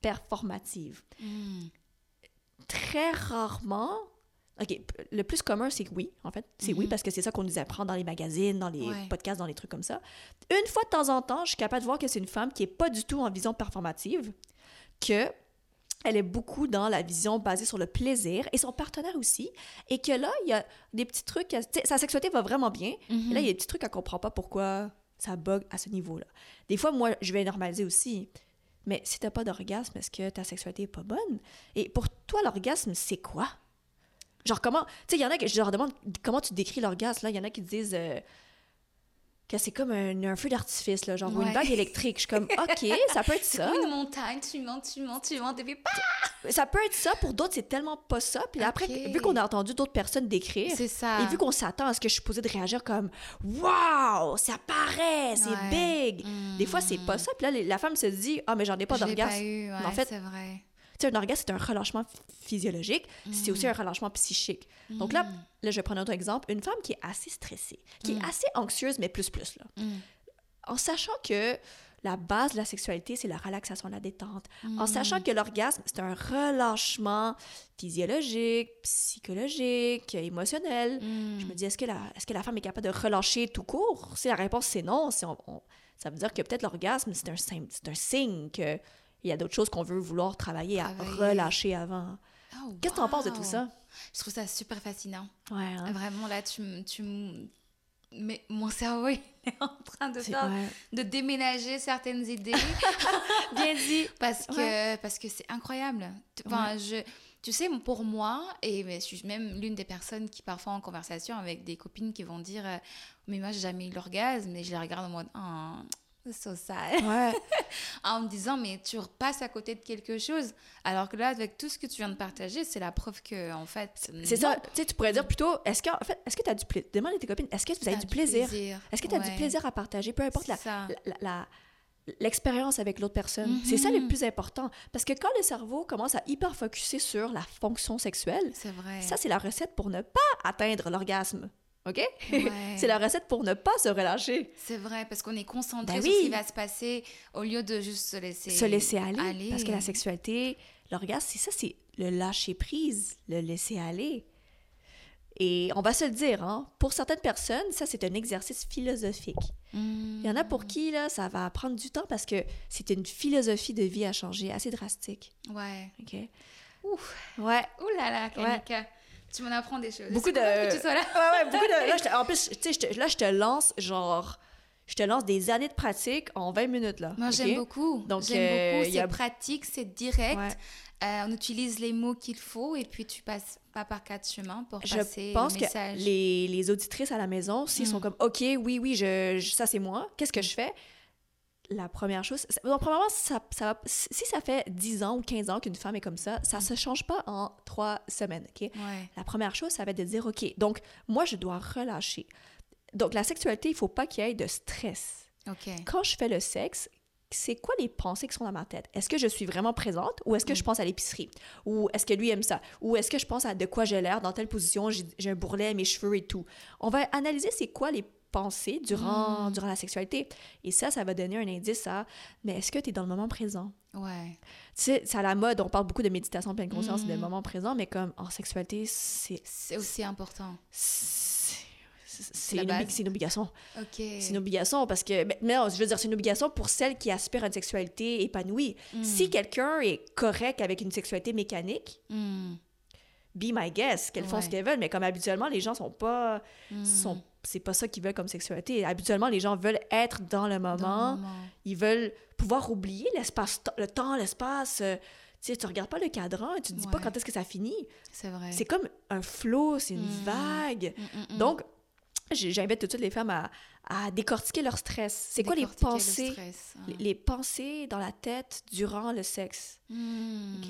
performative? Très rarement. OK, le plus commun, c'est que oui, en fait. C'est oui, Mhm. parce que c'est ça qu'on nous apprend dans les magazines, dans les Ouais. podcasts, dans les trucs comme ça. Une fois de temps en temps, je suis capable de voir que c'est une femme qui est pas du tout en vision performative, que elle est beaucoup dans la vision basée sur le plaisir et son partenaire aussi. Et que là, il y a des petits trucs. Sa sexualité va vraiment bien. Mhm. Et là, il y a des petits trucs qu'elle comprend pas pourquoi ça bug à ce niveau-là. Des fois, moi, je vais normaliser aussi. Mais si t'as pas d'orgasme, est-ce que ta sexualité est pas bonne? Et pour toi, l'orgasme, c'est quoi? Genre, comment. Tu sais, il y en a que je leur demande comment tu décris l'orgasme. Là, il y en a qui disent. euh, que c'est comme un, un feu d'artifice, là, genre ou une Ouais. bague électrique. Je suis comme, OK, ça peut être ça. comme une montagne, tu montes, tu montes, tu montes, et puis! Ça peut être ça, pour d'autres, c'est tellement pas ça. Puis après, Ok. vu qu'on a entendu d'autres personnes décrire, ça. et vu qu'on s'attend à ce que je suis posée de réagir comme Waouh, ça paraît, c'est Ouais. big. Des fois, c'est pas ça. Puis là, la femme se dit Ah, mais j'en ai pas d'orgasme. ouais, en fait, c'est vrai. Un orgasme, c'est un relâchement ph- physiologique, c'est aussi un relâchement psychique. Donc là, là, je vais prendre un autre exemple. Une femme qui est assez stressée, qui est assez anxieuse, mais plus plus, là. En sachant que la base de la sexualité, c'est la relaxation, la détente. En sachant que l'orgasme, c'est un relâchement physiologique, psychologique, émotionnel. Je me dis, est-ce que, la, est-ce que la femme est capable de relâcher tout court? Si la réponse c'est non, si on- on- ça veut dire que peut-être l'orgasme, c'est un, un signe qu'il y a d'autres choses qu'on veut vouloir travailler, à relâcher avant. Oh, Qu'est-ce que tu en penses de tout wow. ça? Je trouve ça super fascinant. Ouais, hein? Vraiment, là, tu, tu mais mon cerveau il est en train de C'est- faire, ouais. de déménager certaines idées. Bien dit. Parce que Ouais. parce que c'est incroyable. Tu- Enfin, je, tu sais, pour moi, et je suis même l'une des personnes qui parfois en conversation avec des copines qui vont dire, euh, mais moi j'ai jamais eu l'orgasme, et je les regarde en mode, oh, c'est so sad. Ouais. en me disant, mais tu repasses à côté de quelque chose. Alors que là, avec tout ce que tu viens de partager, c'est la preuve que, en fait, C'est ça. Tu sais, tu pourrais dire plutôt, est-ce que, en fait, est-ce que tu as du plaisir? Demande à tes copines, est-ce que vous avez du plaisir? plaisir, Est-ce que tu as du plaisir à partager? Peu importe la, l'expérience avec l'autre personne. C'est ça le plus important. Parce que quand le cerveau commence à hyper focuser sur la fonction sexuelle, C'est vrai. ça, c'est la recette pour ne pas atteindre l'orgasme. OK? Ouais. c'est la recette pour ne pas se relâcher. C'est vrai, parce qu'on est concentré Ben sur ce qui va se passer au lieu de juste se laisser, se laisser aller, Parce que la sexualité, l'orgasme, c'est ça, c'est le lâcher prise, le laisser aller. Et on va se le dire, hein, pour certaines personnes, ça, c'est un exercice philosophique. Il y en a pour qui, là, ça va prendre du temps parce que c'est une philosophie de vie à changer, assez drastique. Ouais. OK? Ouf. Ouais. Ouh là là, Kanika. Tu m'en apprends des choses. Beaucoup de... cool que tu sois là. Ouais, ouais, beaucoup de... Là, je te- en plus, tu sais, là, je te lance, genre... Je te lance des années de pratique en 20 minutes, là. Moi, j'aime beaucoup. Donc, j'aime euh, beaucoup. il C'est a- pratique, c'est direct. Ouais. Euh, on utilise les mots qu'il faut et puis tu passes pas par quatre chemins pour passer Je pense le que message. les, les auditrices à la maison, s'ils sont Mm. comme OK, oui, oui, je, je- ça c'est moi, qu'est-ce que je fais? La première chose, donc, premièrement, ça, ça si ça fait 10 ans ou 15 ans qu'une femme est comme ça, ça se change pas en trois semaines, OK? Ouais. La première chose, ça va être de dire OK, donc moi, je dois relâcher. Donc, la sexualité, il faut pas qu'il y ait de stress. Ok. Quand je fais le sexe, c'est quoi les pensées qui sont dans ma tête? Est-ce que je suis vraiment présente ou est-ce que je pense à l'épicerie? Ou est-ce que lui aime ça? Ou est-ce que je pense à de quoi j'ai l'air dans telle position, j'ai j'ai un bourrelet, mes cheveux et tout? On va analyser c'est quoi les pensées durant, Mm. durant la sexualité. Et ça, ça va donner un indice à, mais est-ce que tu es dans le moment présent? Ouais. Tu sais, c'est à la mode, on parle beaucoup de méditation pleine conscience et de Mm. moment présent, mais comme en sexualité, c'est... C'est aussi important. C'est une, une obligation. Ok. C'est une obligation parce que, mais, mais non, je veux dire, c'est une obligation pour celles qui aspirent à une sexualité épanouie. Mm. Si quelqu'un est correct avec une sexualité mécanique, Mm. be my guest, qu'elles font ce qu'elles veulent, mais comme habituellement, les gens sont pas. Mm. Sont, c'est pas ça qu'ils veulent comme sexualité. Habituellement, les gens veulent être dans le moment. moment. Ils veulent pouvoir oublier l'espace, le temps, l'espace. euh, tu sais, tu regardes pas le cadran et tu te dis pas quand est-ce que ça finit. C'est vrai. C'est comme un flot, c'est une Mm. vague. Mm, mm. Donc, j'invite tout de suite les femmes à, à décortiquer leur stress. C'est quoi les le pensées, stress, hein. les pensées dans la tête durant le sexe?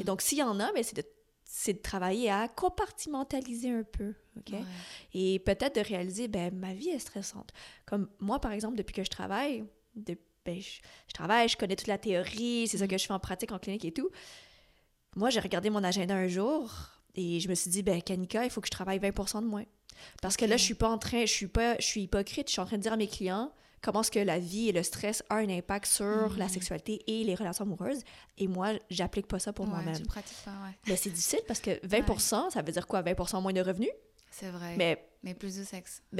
Donc, s'il y en a, mais c'est de, c'est de travailler à compartimentaliser un peu. OK? Ouais. Et peut-être de réaliser, ben, ma vie est stressante. Comme moi, par exemple, depuis que je travaille, de- ben, je, je travaille, je connais toute la théorie, c'est ça que je fais en pratique en clinique et tout. Moi, j'ai regardé mon agenda un jour et je me suis dit, ben, Kanika, il faut que je travaille 20 de moins. Parce que là, je suis pas en train, je suis pas, je suis hypocrite, je suis en train de dire à mes clients comment est-ce que la vie et le stress ont un impact sur la Mhm. sexualité et les relations amoureuses. Et moi, j'applique pas ça pour Ouais, moi-même. tu le pratiques pas, ouais. Mais c'est difficile parce que 20% ça veut dire quoi? 20 moins de revenus? C'est vrai. Mais Mais plus de sexe.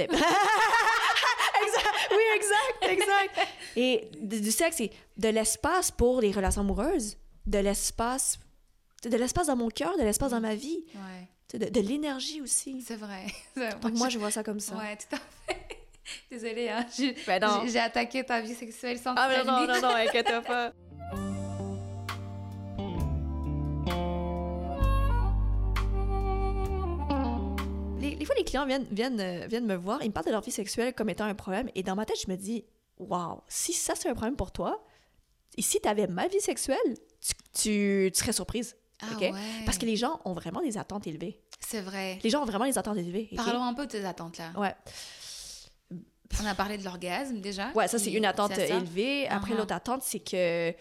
Exact. Oui, exact, exact. Et du sexe, c'est de l'espace pour les relations amoureuses, de l'espace, de l'espace dans mon cœur, de l'espace dans ma vie, Ouais. De, de l'énergie aussi. C'est vrai. Donc moi, je vois ça comme ça. Ouais, tout à fait. Désolée, hein. j'ai Ben j'ai- attaqué ta vie sexuelle sans Ah, mais non, non, non, inquiète pas. Les fois, les clients viennent, viennent, euh, viennent me voir, ils me parlent de leur vie sexuelle comme étant un problème. Et dans ma tête, je me dis, waouh, si ça c'est un problème pour toi, et si tu avais ma vie sexuelle, tu, tu, tu serais surprise. Ah ouais. Parce que les gens ont vraiment des attentes élevées. C'est vrai. Les gens ont vraiment des attentes élevées. Parlons un peu de tes attentes là. Ouais. On a parlé de l'orgasme déjà. Ouais, ça, c'est une attente ça? élevée. Après, l'autre attente, c'est que.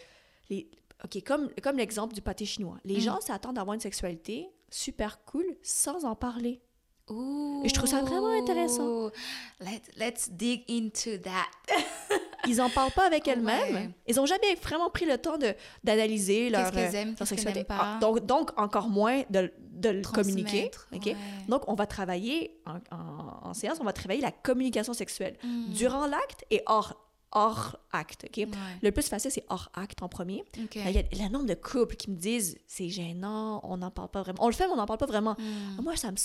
Les... OK, comme, comme l'exemple du pâté chinois. Les Mm. gens s'attendent d'avoir une sexualité super cool sans en parler. Et je trouve ça vraiment intéressant. Let, let's dig into that. Ils en parlent pas avec elles-mêmes. Ouais. Ils ont jamais vraiment pris le temps d'analyser leur, qu'elles euh, aiment, leur qu'est-ce qu'elles sexualité. n'aiment pas. Ah, donc, donc, encore moins de, de le communiquer. Transmettre, OK? ouais. Donc, on va travailler en, en- en séance, on va travailler la communication sexuelle Mm. durant l'acte et hors, hors acte. OK? Ouais. Le plus facile, c'est hors acte en premier. Il y a le nombre de couples qui me disent c'est gênant, on n'en parle pas vraiment. On le fait, mais on n'en parle pas vraiment. Mm. Moi, ça me,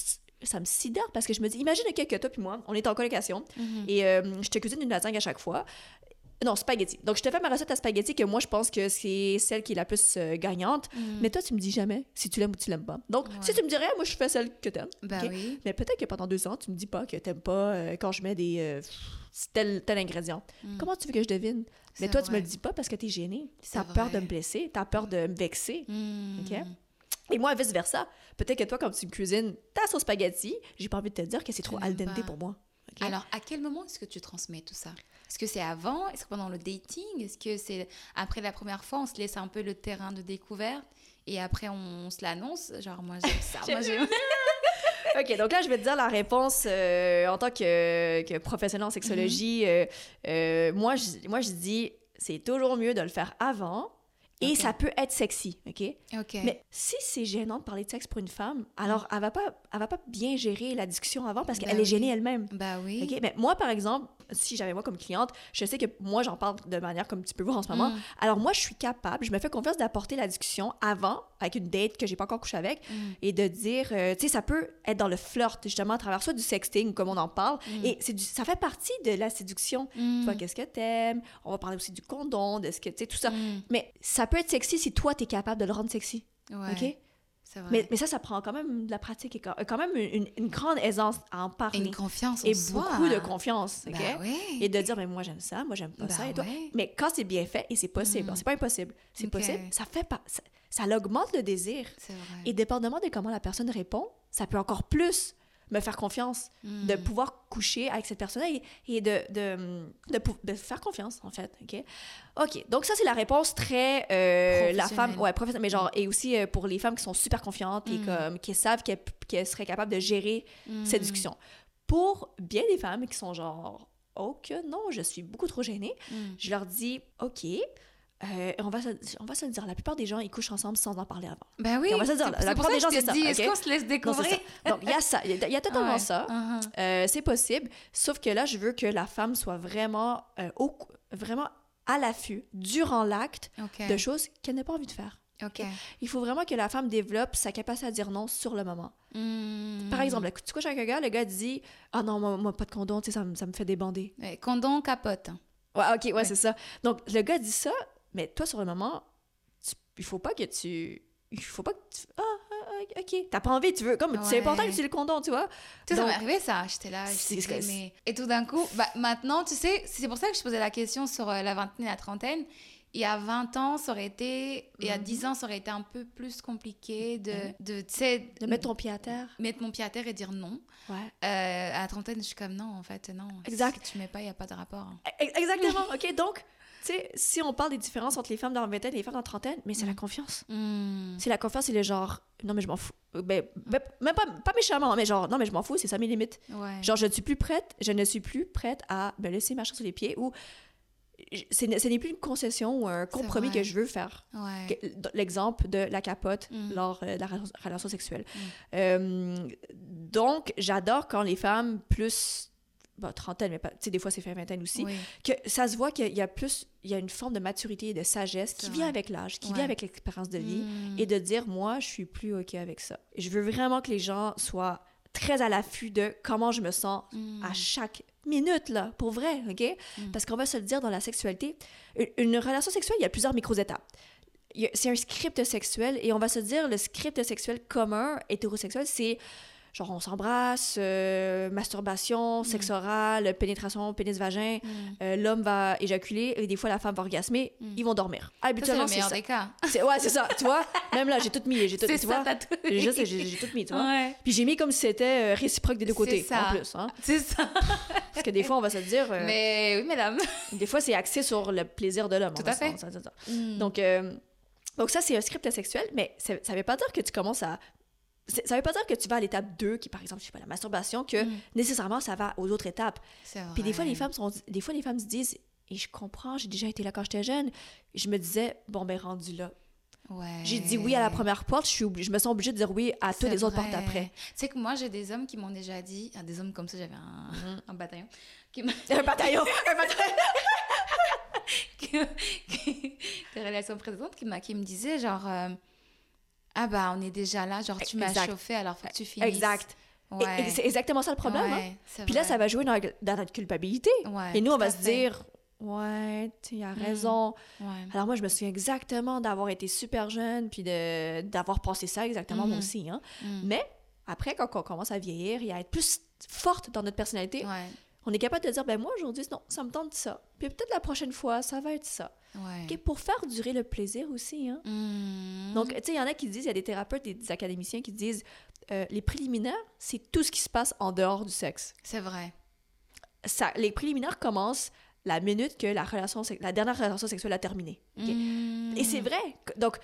ça me sidère parce que je me dis imagine que que toi puis moi, on est en colocation Mhm. et euh, je te cuisine une lasagne à chaque fois. Non, spaghetti. Donc, je te fais ma recette à spaghetti que moi, je pense que c'est celle qui est la plus euh, gagnante. Mhm. Mais toi, tu me dis jamais si tu l'aimes ou tu l'aimes pas. Donc, si tu me dirais, moi, je fais celle que t'aimes. Ok? oui. Mais peut-être que pendant deux ans, tu me dis pas que t'aimes pas euh, quand je mets des euh, tel, tel ingrédient. Mm. Comment tu veux que je devine? Mais toi, tu me vrai. le dis pas parce que t'es gêné. T'as peur de vrai. me blesser, t'as peur de me vexer. Mm. OK? Et moi, vice-versa. Peut-être que toi, quand tu cuisines ta sauce spaghetti, j'ai pas envie de te dire que c'est trop al dente pas. pour moi. Alors, à quel moment est-ce que tu transmets tout ça? Est-ce que c'est avant? Est-ce que pendant le dating? Est-ce que c'est après la première fois, on se laisse un peu le terrain de découverte et après on se l'annonce? Genre, moi j'aime ça, moi j'aime. OK, donc là, je vais te dire la réponse euh, en tant que, que professionnel en sexologie. Mhm. euh, euh, moi, je, moi, je dis, c'est toujours mieux de le faire avant et ça peut être sexy, OK? Ok. Mais si c'est gênant de parler de sexe pour une femme, alors elle va pas, elle va pas bien gérer la discussion avant parce qu'elle est oui. gênée elle-même. Bah oui. OK? Mais moi, par exemple, si j'avais moi comme cliente, je sais que moi, j'en parle de manière comme tu peux voir en ce moment. Mm. Alors moi, je suis capable, je me fais confiance d'apporter la discussion avant, avec une date que j'ai pas encore couché avec, Mm. et de dire, euh, tu sais, ça peut être dans le flirt, justement, à travers soit du sexting, comme on en parle, Mm. et du- ça fait partie de la séduction. Mm. Tu vois, qu'est-ce que t'aimes? On va parler aussi du condom, de ce que, tu sais, tout ça. Mm. Mais ça peut être sexy si toi, t'es capable de le rendre sexy. Ouais, OK? Vrai. Mais, mais ça, ça prend quand même de la pratique et quand, même une, une grande aisance à en parler. Une confiance en Et soi. beaucoup de confiance, OK? Bah ouais. Et de dire, mais moi, j'aime ça, moi, j'aime pas Bah ça, et toi. ouais. Mais quand c'est bien fait, et c'est possible, Mm. c'est pas impossible, c'est Ok. possible, ça fait pas... Ça, ça augmente le désir. Vrai. Et dépendamment de comment la personne répond, ça peut encore plus me faire confiance, Mm. de pouvoir coucher avec cette personne et, et de, de, de, faire confiance, en fait. OK? OK. Donc, ça, c'est la réponse très. euh, la femme. Ouais, professionnelle. Mais genre, et aussi euh, pour les femmes qui sont super confiantes et Mm. comme, qui savent qu'elles seraient capables de gérer cette Mm. discussion. Pour bien des femmes qui sont genre. Oh que non, je suis beaucoup trop gênée. Je leur dis, OK, euh, on, va se, on va se le dire, la plupart des gens, ils couchent ensemble sans en parler avant. Bah oui. Et on va se dire, la, plupart des gens, c'est ça. est-ce qu'on se laisse Non, découvrir ça. Donc, il y a ça. Il y a, il y a totalement Ouais. ça. Uh-huh. Euh, c'est possible. Sauf que là, je veux que la femme soit vraiment, euh, au, vraiment à l'affût, durant l'acte, de choses qu'elle n'a pas envie de faire. Ok. Il faut vraiment que la femme développe sa capacité à dire non sur le moment. Mm. Par exemple, tu couches avec un gars, le gars dit Ah non, moi, moi, pas de condom, ça, me- ça me fait débander. Ouais, condom capote. Ouais, ok, ouais, c'est ça. Donc, le gars dit ça, mais toi, sur le moment, tu- il faut pas que tu. Il faut pas que tu. Ah, ah, ok. T'as pas envie, tu veux. Comme, c'est important que tu le condom, tu vois. Tu sais, ça m'est arrivé ça. J'étais là, mais... Et tout d'un coup, bah, maintenant, tu sais, c'est pour ça que je posais la question sur euh, la vingtaine et la trentaine. Il y a 20 ans, ça aurait été... Il y a Mhm. 10 ans, ça aurait été un peu plus compliqué de, Mhm. de, tu sais... de mettre ton pied à terre. Mettre mon pied à terre et dire non. Ouais. Euh, à la trentaine, je suis comme non, en fait, non. Exact. Si tu mets pas, il n'y a pas de rapport. E- Exactement. OK, donc, Tu sais, si on parle des différences entre les femmes dans la vingtaine et les femmes dans la trentaine, mais c'est la confiance. Hmm. C'est la confiance, c'est le genre, non, mais je m'en fous. Euh, Ben, ben, même pas, pas méchamment, mais genre, non, mais je m'en fous, c'est ça mes limites. Ouais. Genre, je ne suis plus prête, je ne suis plus prête à me laisser marcher sur les pieds ou ce n'est plus une concession ou un compromis que je veux faire. Ouais. L'exemple de la capote Mm. lors euh, de la relation- relation sexuelle. Euh, donc, j'adore quand les femmes plus bon, trentaine, mais pas- tu sais, des fois c'est fait vingtaine aussi, Oui. que ça se voit qu'il y a plus, il y a une forme de maturité et de sagesse qui vient avec l'âge, qui Ouais. vient avec l'expérience de vie, Mm. et de dire, moi, je suis plus OK avec ça. Et je veux vraiment que les gens soient très à l'affût de comment je me sens à chaque minute, là, pour vrai, OK? Parce qu'on va se le dire dans la sexualité, une, une relation sexuelle, il y a plusieurs micro-étapes. C'est un script sexuel, et on va se dire, le script sexuel commun, hétérosexuel, c'est genre on s'embrasse, euh, masturbation, sexe oral, pénétration, pénis-vagin, euh, l'homme va éjaculer, et des fois la femme va orgasmer, ils vont dormir. Habituellement, le c'est meilleur ça. des cas. Ouais, c'est ça, tu vois? Même là, j'ai tout mis, j'ai tout, C'est tu ça, vois? t'as tout J'ai tout mis, tu vois? Ouais. Puis j'ai mis comme si c'était euh, réciproque des deux côtés, ça. en plus. Hein? C'est ça. Parce que des fois, on va se dire... euh, Mais oui, mesdames. des fois, c'est axé sur le plaisir de l'homme. Tout à fait. Mm. Donc, donc, ça, c'est un script sexuel, mais ça ne veut pas dire que tu commences à... Ça veut pas dire que tu vas à l'étape 2, qui par exemple, je sais pas, la masturbation, que nécessairement ça va aux autres étapes. Mm. Puis des fois, les femmes sont, des fois, les femmes se disent, et je comprends, j'ai déjà été là quand j'étais jeune, je me disais, bon, ben rendu là. Ouais. J'ai dit oui à la première porte, je, suis je me sens obligée de dire oui à toutes les autres portes après. Tu sais que moi, j'ai des hommes qui m'ont déjà dit, ah, des hommes comme ça, j'avais un, un bataillon. Qui Un bataillon, un bataillon. des relations précédentes qui, qui me disaient genre, euh, ah bah on est déjà là, genre tu m'as chauffé, alors faut que tu finisses. Exact. Ouais. C'est exactement ça le problème. Ouais, hein. Puis là, ça va jouer dans, dans notre culpabilité. Ouais, et nous, on va se fait. dire, ouais, tu as Mm. raison. Ouais. Alors moi, je me souviens exactement d'avoir été super jeune, puis d'avoir pensé ça exactement moi Mhm. aussi. Hein. Mm. Mais après, quand on commence à vieillir et à être plus forte dans notre personnalité, Ouais. on est capable de dire, ben moi, aujourd'hui, non, ça me tente ça. Puis peut-être la prochaine fois, ça va être ça. Ouais. Pour faire durer le plaisir aussi. Hein. Mm. Donc, tu sais, il y en a qui disent, il y a des thérapeutes et des académiciens qui disent, euh, les préliminaires, c'est tout ce qui se passe en dehors du sexe. C'est vrai. Ça, les préliminaires commencent la minute que la, relation, la dernière relation sexuelle a terminé. OK? Mm. Et c'est vrai. Donc,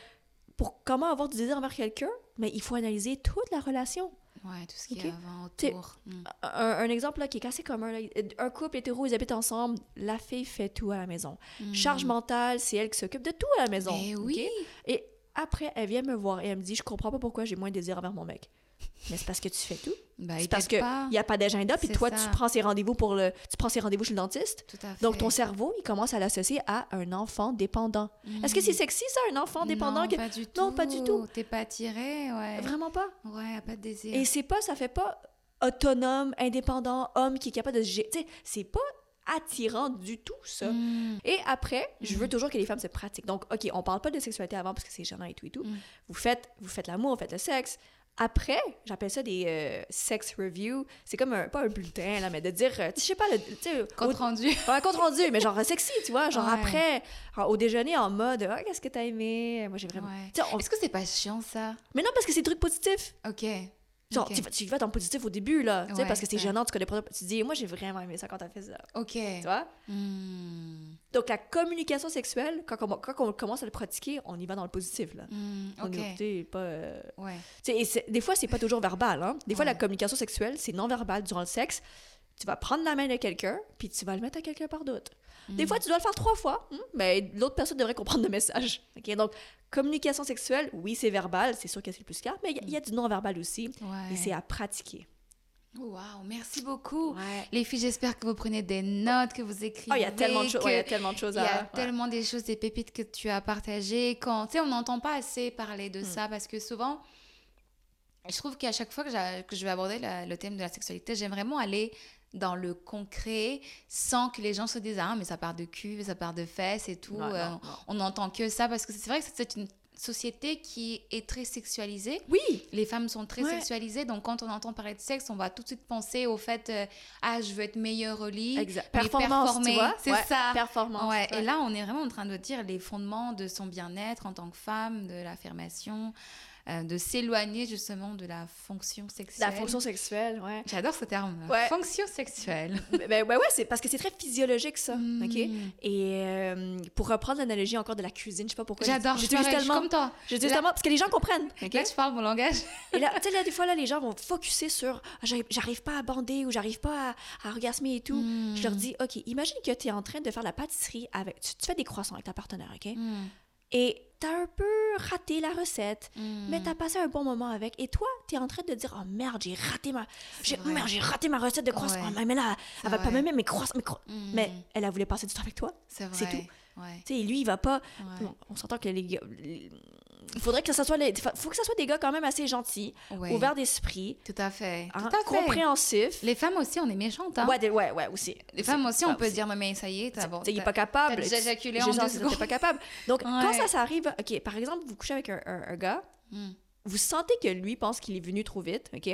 pour comment avoir du désir envers quelqu'un, mais il faut analyser toute la relation. Ouais, tout ce qui est avant, autour. Mm. Un, un exemple là, qui est assez commun, là, un couple hétéro, ils habitent ensemble, la fille fait tout à la maison. Mm. Charge mentale, c'est elle qui s'occupe de tout à la maison. Eh OK? oui. Et après, elle vient me voir et elle me dit, je comprends pas pourquoi j'ai moins de désir envers mon mec. Mais c'est parce que tu fais tout. Bah, c'est parce qu'il n'y a pas d'agenda, puis toi, ça. tu prends ses rendez-vous pour le, tu prends ses rendez-vous chez le dentiste. Tout à Donc, ton cerveau, il commence à l'associer à un enfant dépendant. Est-ce que c'est sexy, ça, un enfant dépendant? Non, que- pas du tout. Non, pas du tout. T'es pas attiré, ouais. Vraiment pas. Ouais, pas de désir. Et c'est pas, ça fait pas autonome, indépendant, homme qui est capable de se gérer. Tu sais, c'est pas attirant du tout, ça. Mm. Et après, je veux toujours que les femmes se pratiquent. Donc, OK, on parle pas de sexualité avant parce que c'est gênant et tout et tout. Vous faites, vous faites l'amour, vous faites le sexe. Après, j'appelle ça des euh, sex reviews. C'est comme un, pas un bulletin, là, mais de dire, euh, je sais pas, le, Compte rendu. Ouais, compte rendu, mais genre sexy, tu vois. Genre Ouais. après, au déjeuner, en mode, ah, qu'est-ce que t'as aimé? Moi, j'ai vraiment. Ouais. On- Est-ce que c'est pas chiant, ça? Mais non, parce que c'est des trucs positifs. Ok. Genre, Ok. tu, vas- tu y vas dans le positif au début, là. Ouais, parce que c'est ouais. gênant, tu connais pas. Tu te dis, moi, j'ai vraiment aimé ça quand t'as fait ça. Ok. Tu vois? Mm. Donc, la communication sexuelle, quand on, quand on commence à le pratiquer, on y va dans le positif, là. Mm, On est, pas. euh, Ouais. et des fois, c'est pas toujours verbal. Hein? Des fois, la communication sexuelle, c'est non verbal durant le sexe. Tu vas prendre la main de quelqu'un, puis tu vas le mettre à quelqu'un par d'autre. Des Mm. fois, tu dois le faire trois fois, hein, mais l'autre personne devrait comprendre le message. Ok, Donc, communication sexuelle, oui, c'est verbal, c'est sûr que c'est le plus clair, mais il y a- il y, a du non-verbal aussi, Ouais. et c'est à pratiquer. Waouh, merci beaucoup. Les filles, j'espère que vous prenez des notes, que vous écrivez. Oh, il y a tellement de choses- ouais, il y a tellement de choses Il y a ouais. tellement des choses, des pépites que tu as partagées. Quand, tu sais, on n'entend pas assez parler de Hmm. ça parce que souvent, je trouve qu'à chaque fois que, je vais aborder la- le thème de la sexualité, j'aime vraiment aller dans le concret sans que les gens se disent ah mais ça part de cul, ça part de fesses et tout. Non, Euh, non. on n'entend que ça parce que c'est vrai que c'est une société qui est très sexualisée. Oui. Les femmes sont très Ouais. sexualisées, donc quand on entend parler de sexe, on va tout de suite penser au fait euh, ah je veux être meilleure au lit, Exact. Performance, tu performer. vois? c'est Ouais, ça. performance, ouais. Et là, on est vraiment en train de dire les fondements de son bien-être en tant que femme, de l'affirmation. Euh, de s'éloigner justement de la fonction sexuelle. La fonction sexuelle, ouais. J'adore ce terme. Ouais. Fonction sexuelle. ben, ben ouais, c'est parce que c'est très physiologique ça, Hmm. ok? Et euh, pour reprendre l'analogie encore de la cuisine, je sais pas pourquoi. J'adore, je pareil, je suis tellement, comme toi. J'utilise Là- tellement parce que les gens comprennent. ok? Là, tu parles mon langage. Et là, tu sais, là, des fois, là, les gens vont focuser sur Ah, j'arrive- pas à bander ou j'arrive pas à, à orgasmer et tout. Hmm. Je leur dis, OK, imagine que tu es en train de faire la pâtisserie avec. Tu, tu fais des croissants avec ta partenaire, OK? Hmm. Et t'as un peu raté la recette, Hmm. mais t'as passé un bon moment avec. Et toi, t'es en train de dire, oh merde, j'ai raté ma, j'ai, merde, j'ai raté ma recette de croissants. Ouais. Ah, mais là, C'est elle va pas m'aimer mes croissants. Mes cro- Hmm. Mais elle a voulu passer du temps avec toi. C'est C'est vrai. tout. Ouais. Tu sais, lui, il va pas. Ouais. On, on s'entend que les gars. les- faudrait que ça soit. les- faut que ça soit des gars quand même assez gentils, Ouais. ouverts d'esprit, Tout à fait. hein, Tout à fait. compréhensifs. Les femmes aussi, on est méchantes. Hein. Ouais, ouais, ouais, aussi. Les femmes aussi, on Ah, peut se dire, non, mais ça y est, t'as bon. Il est pas capable. Déjà éjaculé en deux secondes. t'es pas capable. Donc, quand ça, ça arrive, OK, par exemple, vous couchez avec un, un- un gars, Hmm. Vous sentez que lui pense qu'il est venu trop vite, OK?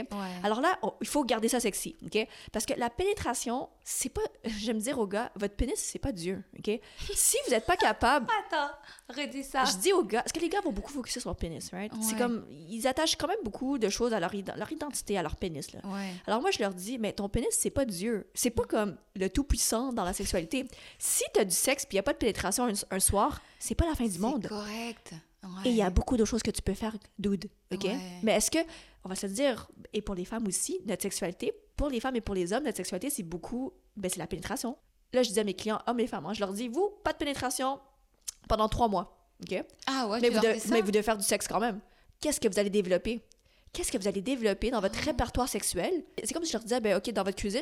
Alors là, on- il faut garder ça sexy, OK? Parce que la pénétration, c'est pas... J'aime dire aux gars, votre pénis, c'est pas Dieu, OK? si vous n'êtes pas capable... Attends, redis ça. Je dis aux gars, parce que les gars vont beaucoup focuser sur leur pénis, right? C'est comme, ils attachent quand même beaucoup de choses à leur, id- leur identité, à leur pénis, là. Ouais. Alors moi, je leur dis, mais ton pénis, c'est pas Dieu. C'est pas comme le tout-puissant dans la sexualité. Si t'as du sexe puis y a pas de pénétration un, un soir, c'est pas la fin du monde. correct. Et il y a beaucoup d'autres choses que tu peux faire, dude, OK? Ouais. Mais est-ce que, on va se dire, et pour les femmes aussi, notre sexualité, pour les femmes et pour les hommes, notre sexualité, c'est beaucoup, ben c'est la pénétration. Là, je dis à mes clients, hommes et femmes, hein, je leur dis, vous, pas de pénétration pendant trois mois, OK? Ah ouais, mais vous, de- ça? mais vous devez faire du sexe quand même. Qu'est-ce que vous allez développer? Qu'est-ce que vous allez développer dans Ah. votre répertoire sexuel? C'est comme si je leur disais, ben, OK, dans votre cuisine,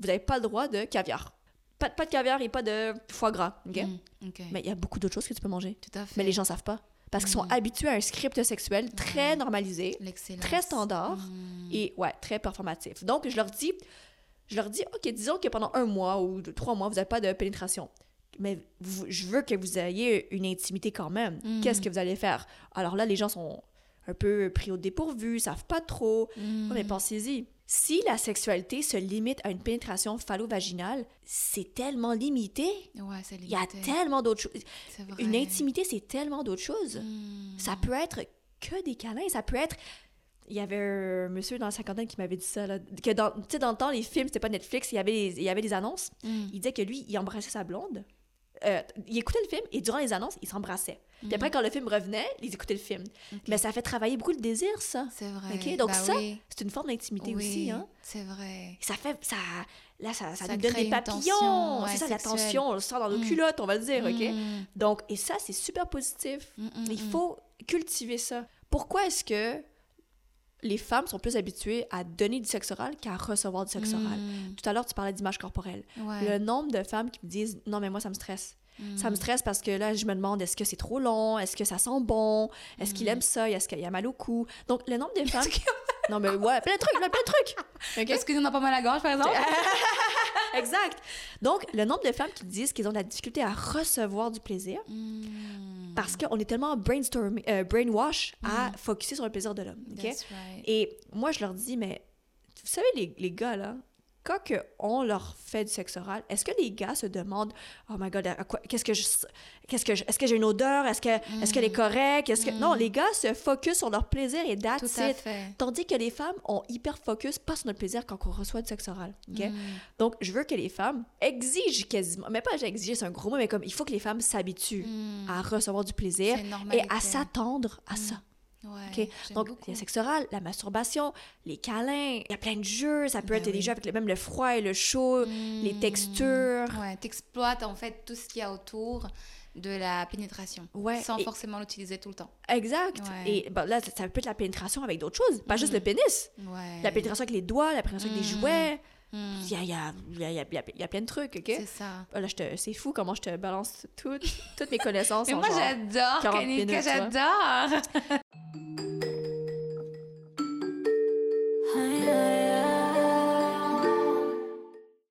vous n'avez pas le droit de caviar. Pas, pas de caviar et pas de foie gras, OK? Mm, ok. Mais il y a beaucoup d'autres choses que tu peux manger. Tout à fait. Mais les gens savent pas. Parce qu'ils sont Mm. habitués à un script sexuel très normalisé, très standard Mm. et ouais, très performatif. Donc, je leur dis, je leur dis, OK, disons que pendant un mois ou deux- trois mois, vous n'avez pas de pénétration. Mais vous- je veux que vous ayez une intimité quand même. Mm. Qu'est-ce que vous allez faire? Alors là, les gens sont un peu pris au dépourvu, savent pas trop. Mm. Ouais, mais pensez-y. Si la sexualité se limite à une pénétration phallo-vaginale, c'est tellement limité. Ouais, c'est Il y a limité. tellement d'autres choses. Une intimité, c'est tellement d'autres choses. Mm. Ça peut être que des câlins, ça peut être. Il y avait un monsieur dans la cinquantaine qui m'avait dit ça, là, que dans, tu sais, dans le temps, les films, c'était pas Netflix, il y avait, les- il y avait des annonces. Mm. Il disait que lui, il embrassait sa blonde. Euh, il écoutait le film et durant les annonces, il s'embrassait. Puis après, Mhm. quand le film revenait, ils écoutaient le film. Mais ça fait travailler beaucoup le désir, ça. C'est vrai. OK? Donc Bah ça, oui. c'est une forme d'intimité Oui, aussi. Hein? C'est vrai. Ça fait... Ça, là, ça, ça, Ça nous donne des papillons. ouais, c'est ça, la tension. On le sent dans nos Mm. culottes, on va le dire, OK? Mm. Donc, et ça, c'est super positif. Mm, Il faut cultiver ça. Pourquoi est-ce que les femmes sont plus habituées à donner du sexe oral qu'à recevoir du sexe oral? Tout à l'heure, tu parlais d'image corporelle. Ouais. Le nombre de femmes qui me disent « Non, mais moi, ça me stresse. Mm. Ça me stresse parce que là, je me demande est-ce que c'est trop long, est-ce que ça sent bon, est-ce qu'il Mm. aime ça, est-ce qu'il a mal au cou? Donc, le nombre de femmes. non, mais ouais, plein de trucs, plein de trucs. OK? Est-ce que nous n'a pas mal à la gorge, par exemple? exact. Donc, le nombre de femmes qui disent qu'ils ont de la difficulté à recevoir du plaisir Mm. parce qu'on est tellement brainstorm, euh, brainwash à focuser sur le plaisir de l'homme. Right. Et moi, je leur dis, mais vous savez, les, les gars, là, quand on leur fait du sexe oral, est-ce que les gars se demandent, oh my god, qu'est-ce que je, qu'est-ce que je- est-ce que j'ai une odeur, est-ce que, est-ce qu'elle est correcte, est-ce que, non, les gars se focus sur leur plaisir et that's Tout à it. fait. Tandis que les femmes ont hyper focus pas sur notre plaisir quand on reçoit du sexe oral. Mm. Donc, je veux que les femmes exigent quasiment, mais pas exiger, c'est un gros mot, mais comme il faut que les femmes s'habituent à recevoir du plaisir et à s'attendre à ça. Ouais, OK? j'aime Donc, beaucoup. il y a le sexe oral, la masturbation, les câlins, il y a plein de jeux, ça peut Ben être des oui. jeux avec le- même le froid et le chaud, les textures. Ouais, t'exploites en fait tout ce qu'il y a autour de la pénétration. Ouais, Sans et- forcément l'utiliser tout le temps. Exact. Ouais. Et ben, là, ça, ça peut être la pénétration avec d'autres choses, pas juste le pénis. Ouais. La pénétration avec les doigts, la pénétration avec des Mm. jouets. Mm. Il y a, il y, a, il y, a, il y, a, il y a plein de trucs, OK? C'est ça. Là, je te- c'est fou comment je te balance toutes, toutes mes connaissances. Mais en moi, j'adore, 40 Kanika, j'adore.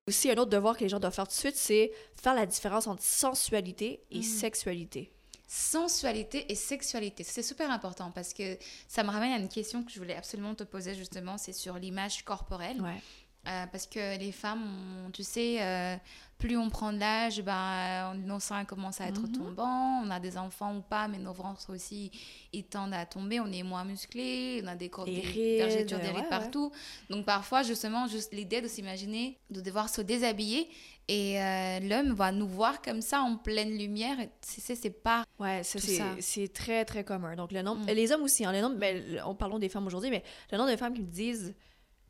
Aussi, un autre devoir que les gens doivent faire tout de suite, c'est faire la différence entre sensualité Mm. et sexualité. Sensualité et sexualité, c'est super important parce que ça me ramène à une question que je voulais absolument te poser justement, c'est sur l'image corporelle. Ouais. Euh, parce que les femmes, on- tu sais, euh, plus on prend de l'âge, ben, euh, nos seins commencent à être Mhm. tombants. On a des enfants ou pas, mais nos ventres aussi, ils tendent à tomber. On est moins musclés, on a des corps Des des rides, des ouais, rides ouais. partout. Donc parfois, justement, juste l'idée de s'imaginer, de devoir se déshabiller et euh, l'homme va nous voir comme ça en pleine lumière. C'est pas. Ouais, c'est, très, très commun. Donc, le nombre... Mm. Les hommes aussi, hein, le nombre... ben, le- on parlons des femmes aujourd'hui, mais le nombre de femmes qui me disent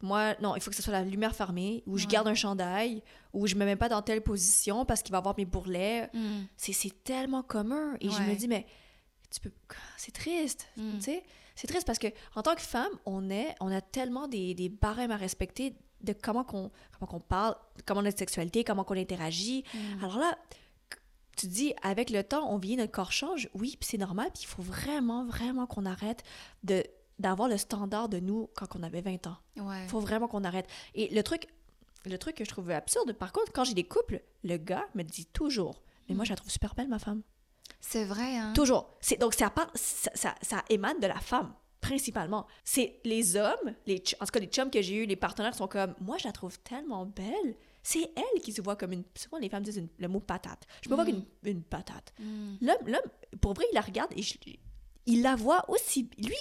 moi, non, il faut que ce soit la lumière fermée, ou je Ouais. garde un chandail, ou je me mets pas dans telle position parce qu'il va avoir mes bourrelets. Mm. C'est, c'est tellement commun. Et je me dis, mais tu peux... c'est triste. Mm. Tu sais? C'est triste parce que en tant que femme, on, est, on a tellement des, des barèmes à respecter de comment qu'on, comment qu'on parle, comment notre sexualité, comment qu'on interagit. Mm. Alors là, tu te dis, avec le temps, on vieillit, notre corps change. Oui, puis c'est normal. Puis il faut vraiment, vraiment qu'on arrête de d'avoir le standard de nous quand on avait 20 ans. Ouais. Il faut vraiment qu'on arrête. Et le truc, le truc que je trouve absurde, par contre, quand j'ai des couples, le gars me dit toujours, mais moi, je la trouve super belle, ma femme. C'est vrai, hein? Toujours. C'est, donc, ça, part, ça, ça, ça émane de la femme, principalement. C'est les hommes, les, en tout cas les chums que j'ai eu, les partenaires sont comme, moi, je la trouve tellement belle. C'est elle qui se voit comme une. Souvent, les femmes disent une- le mot patate. Je me vois Mm. comme une, une patate. Mm. L'homme, l'homme, pour vrai, il la regarde et je- il la voit aussi. Lui,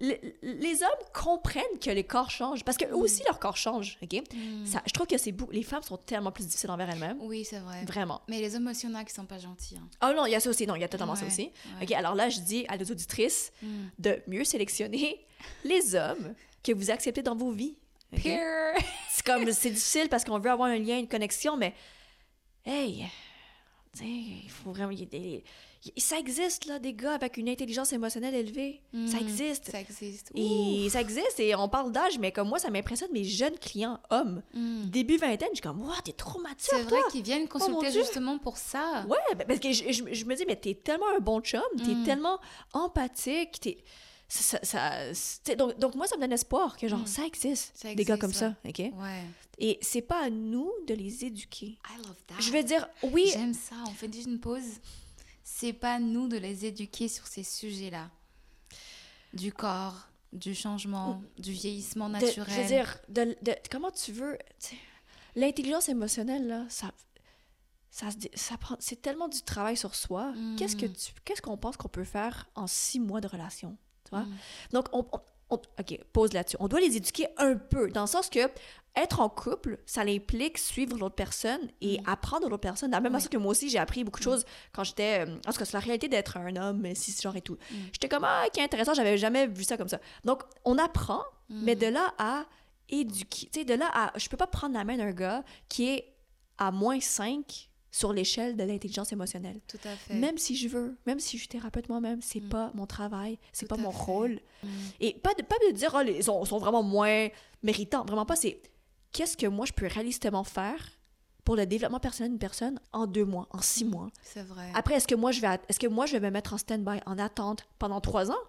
le- les hommes comprennent que les corps changent parce que eux aussi, leur corps change. OK? Mm. Ça, je trouve que c'est beau. Les femmes sont tellement plus difficiles envers elles-mêmes. Oui, c'est vrai. Vraiment. Mais les hommes aussi, il y en a qui sont pas gentils. hein. Ah non, il y a ça aussi. Non, il y a totalement ça aussi. ouais. OK, alors là, je dis à nos auditrices Mm. de mieux sélectionner les hommes que vous acceptez dans vos vies. OK? Pure. C'est comme, c'est difficile parce qu'on veut avoir un lien, une connexion, mais hey, il faut vraiment. y ça existe, là, des gars avec une intelligence émotionnelle élevée. Ça Mm. existe. Ça existe. Et ça existe, et on parle d'âge, mais comme moi, ça m'impressionne mes jeunes clients hommes. Mm. Début vingtaine, je suis comme, wow, t'es trop mature. C'est vrai qu'ils viennent Oh, consulter justement pour ça. Ouais, ben, parce que je, je- je me dis, mais t'es tellement un bon chum, t'es Mm. tellement empathique, t'es. Ça, ça- ça- donc, donc, moi, ça me donne espoir que, genre, Mm. ça existe, Ça des gars comme ça. OK? Ouais. Et c'est pas à nous de les éduquer. I love that. Je veux dire, oui. J'aime ça. On fait une pause. C'est pas nous de les éduquer sur ces sujets-là. Du corps, du changement, du vieillissement de- naturel. je veux dire, de, de- comment tu veux. L'intelligence émotionnelle, là, ça. Ça, ça prend, c'est tellement du travail sur soi. Mm. Qu'est-ce que tu, qu'est-ce qu'on pense qu'on peut faire en six mois de relation, tu vois? Mm. Donc, on, on- on- ok, pause là-dessus. On doit les éduquer un peu, dans le sens que être en couple, ça implique suivre l'autre personne et apprendre de l'autre personne. De la même Oui. façon que moi aussi, j'ai appris beaucoup de choses quand j'étais. euh, En tout cas, c'est la réalité d'être un homme, si genre et tout. J'étais comme, ah, qui intéressant, j'avais jamais vu ça comme ça. Donc, on apprend, mais de là à éduquer, tu sais, de là à. Je peux pas prendre la main d'un gars qui est à moins 5 sur l'échelle de l'intelligence émotionnelle. Tout à fait. Même si je veux, même si je suis thérapeute moi-même, c'est pas mon travail, c'est pas mon fait. rôle. Mm. Et pas de, pas de dire, oh, ils sont, sont vraiment moins méritants. Vraiment pas. C'est qu'est-ce que moi je peux réalistement faire pour le développement personnel d'une personne en deux mois, en six mois? C'est vrai. Après, est-ce que moi je vais, est-ce que moi je vais me mettre en stand-by, en attente pendant trois ans?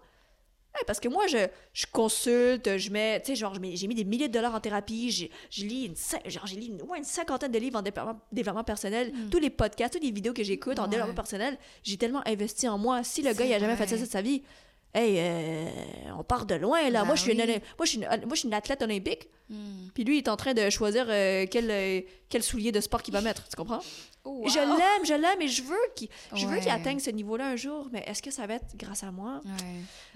Parce que moi, je, je consulte, je mets, tu sais, genre, j'ai mis des milliers de dollars en thérapie, j'ai- je lis une, genre, j'ai lu une, ouais, une cinquantaine de livres en développement, développement personnel, tous les podcasts, toutes les vidéos que j'écoute en Mm. Ouais. développement personnel, j'ai tellement investi en moi. Si le gars, il a jamais fait ça de sa vie, hey, euh, on part de loin, là. Bah moi, je suis une, oui. moi, je suis une, moi, je suis une athlète olympique, Mm. puis lui, il est en train de choisir euh, quel, euh, quel soulier de sport qu'il va mettre, tu comprends? Je l'aime, je l'aime et je veux qu'il je veux qu'il atteigne ce niveau-là un jour, mais est-ce que ça va être grâce à moi? Ouais.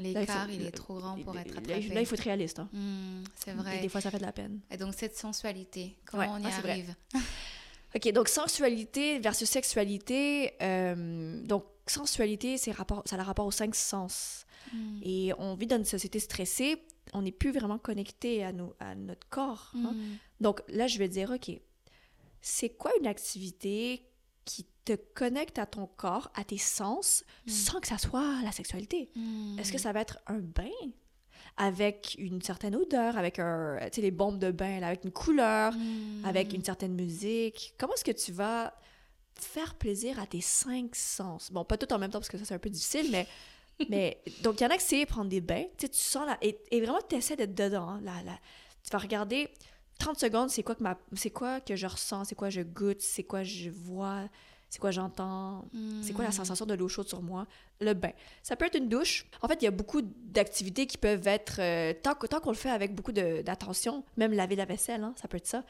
Il L'écart, faut- il, est trop grand pour être attrapé. il- là, il faut être réaliste. hein. Mm, c'est Et vrai. des fois, ça fait de la peine. Et donc, cette sensualité, comment Ouais, on y ah, arrive? OK, donc sensualité versus sexualité. euh, donc, sensualité, c'est rapport, ça a le rapport aux cinq sens. Mm. Et on vit dans une société stressée. On n'est plus vraiment connecté à, nos, à notre corps. hein. Mm. Donc là, je vais dire, OK, c'est quoi une activité qui te connecte à ton corps, à tes sens, sans que ça soit la sexualité? Mm. Est-ce que ça va être un bain avec une certaine odeur, avec un, les bombes de bain, là, avec une couleur, Mm. avec une certaine musique? Comment est-ce que tu vas faire plaisir à tes cinq sens? Bon, pas tout en même temps, parce que ça, c'est un peu difficile, mais... mais donc, il y en a qui c'est prendre des bains. Tu sais, tu sens là... Et, et vraiment, tu essaies d'être dedans. hein, là, là. Tu vas regarder 30 secondes, c'est quoi, que ma, c'est quoi que je ressens, c'est quoi je goûte, c'est quoi je vois, C'est quoi j'entends? C'est quoi la Mm. sensation de l'eau chaude sur moi? Le bain. Ça peut être une douche. En fait, il y a beaucoup d'activités qui peuvent être, euh, tant, qu'on le fait avec beaucoup d'attention, même laver la vaisselle, hein, ça peut être ça.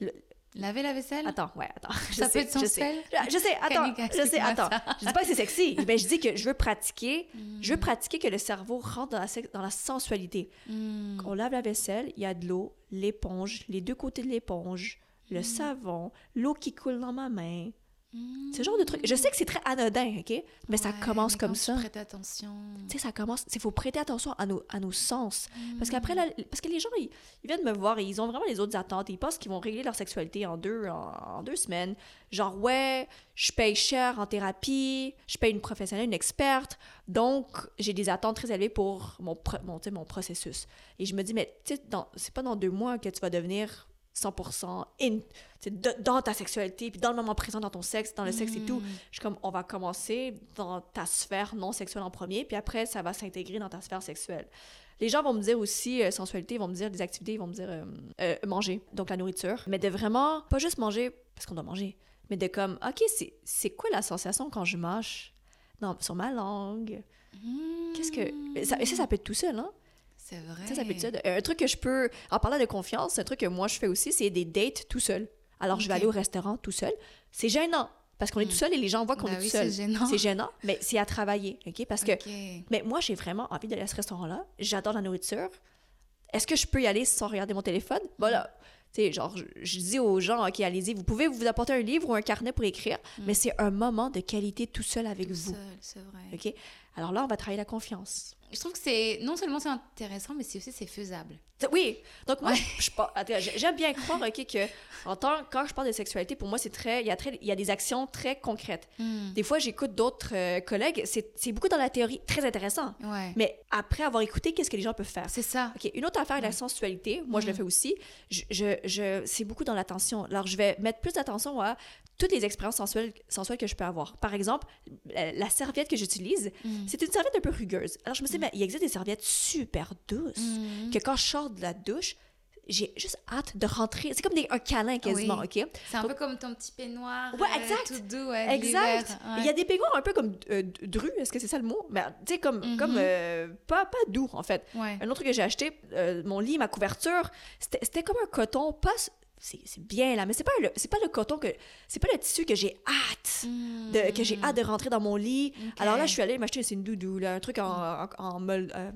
Le- Laver la vaisselle? Attends, ouais, attends. Je Ça peut sais, être je sensuel? sais. Je, je sais, attends, je sais, attends. Je dis pas que c'est sexy, mais je dis que je veux pratiquer, je veux pratiquer que le cerveau rentre dans la, sex- dans la sensualité. Mm. On lave la vaisselle, il y a de l'eau, l'éponge, les deux côtés de l'éponge, le Mm. savon, l'eau qui coule dans ma main. Ce genre de truc. Je sais que c'est très anodin, OK? Mais ça commence mais comme tu ça. prêtes attention. Tu sais, ça commence. Il faut prêter attention à nos, à nos sens. Parce Mm. qu'après, là, parce que les gens, ils, ils viennent me voir et ils ont vraiment les autres attentes. Ils pensent qu'ils vont régler leur sexualité en deux, en, en deux semaines. Genre, ouais, je paye cher en thérapie, je paye une professionnelle, une experte. Donc, j'ai des attentes très élevées pour mon, pro- mon, tu mon processus. Et je me dis, mais tu sais, c'est pas dans deux mois que tu vas devenir 100% in, tu sais, de- dans ta sexualité, puis dans le moment présent, dans ton sexe, dans le sexe et tout. Mm. Je suis comme, on va commencer dans ta sphère non sexuelle en premier, puis après, ça va s'intégrer dans ta sphère sexuelle. Les gens vont me dire aussi euh, sensualité, ils vont me dire des activités, ils vont me dire euh, euh, manger, donc la nourriture. Mais de vraiment, pas juste manger parce qu'on doit manger, mais de comme, OK, c'est- c'est quoi la sensation quand je mâche dans, sur ma langue? Qu'est-ce que. Ça, et ça, ça peut être tout seul, hein? C'est vrai. Ça, ça peut être ça. Un truc que je peux. En parlant de confiance, un truc que moi je fais aussi, c'est des dates tout seul. Alors, je vais aller au restaurant tout seul. C'est gênant. Parce qu'on est tout seul et les gens voient qu'on Bah est tout seul. c'est gênant. C'est gênant, mais c'est à travailler, OK? Parce que... Ok. Mais moi, j'ai vraiment envie d'aller à ce restaurant-là. J'adore la nourriture. Est-ce que je peux y aller sans regarder mon téléphone? Voilà. Tu sais, genre, je, je dis aux gens, OK, allez-y, vous pouvez vous apporter un livre ou un carnet pour écrire, mais c'est un moment de qualité tout seul avec vous. Seul, c'est vrai. OK? Alors là, on va travailler la confiance. Je trouve que c'est non seulement c'est intéressant, mais c'est aussi c'est faisable. Oui, donc moi, je, je j'aime bien croire ok, que en tant, quand je parle de sexualité, pour moi, c'est très, il y, a très, il y a des actions très concrètes. Mm. Des fois, j'écoute d'autres euh, collègues, c'est c'est beaucoup dans la théorie, très intéressant. Ouais. Mais après avoir écouté, qu'est-ce que les gens peuvent faire? C'est ça. OK, une autre affaire avec la sensualité, moi, je le Mm. fais aussi, je, je, c'est beaucoup dans l'attention. Alors, je vais mettre plus d'attention à toutes les expériences sensuelles, sensuelles que je peux avoir. Par exemple, la, la serviette que j'utilise, Mm. c'est une serviette un peu rugueuse. Alors, je me suis dit, mais il existe des serviettes super douces que quand je sors de la douche, j'ai juste hâte de rentrer. C'est comme des, un câlin quasiment, Oui. OK? C'est un peu comme ton petit peignoir. Ouais, euh, exact. tout doux, de Exact. Il y a des peignoirs un peu comme euh, dru, est-ce que c'est ça le mot? Mais tu sais, comme, Mhm. comme euh, pas, pas doux, en fait. Ouais. Un autre truc que j'ai acheté, euh, mon lit, ma couverture, c'était comme un coton, pas. C'est bien là, mais c'est pas le c'est pas le coton que c'est pas le tissu que j'ai hâte de que j'ai hâte de rentrer dans mon lit. Alors là, je suis allée m'acheter c'est une doudou là, un truc en, en, en euh,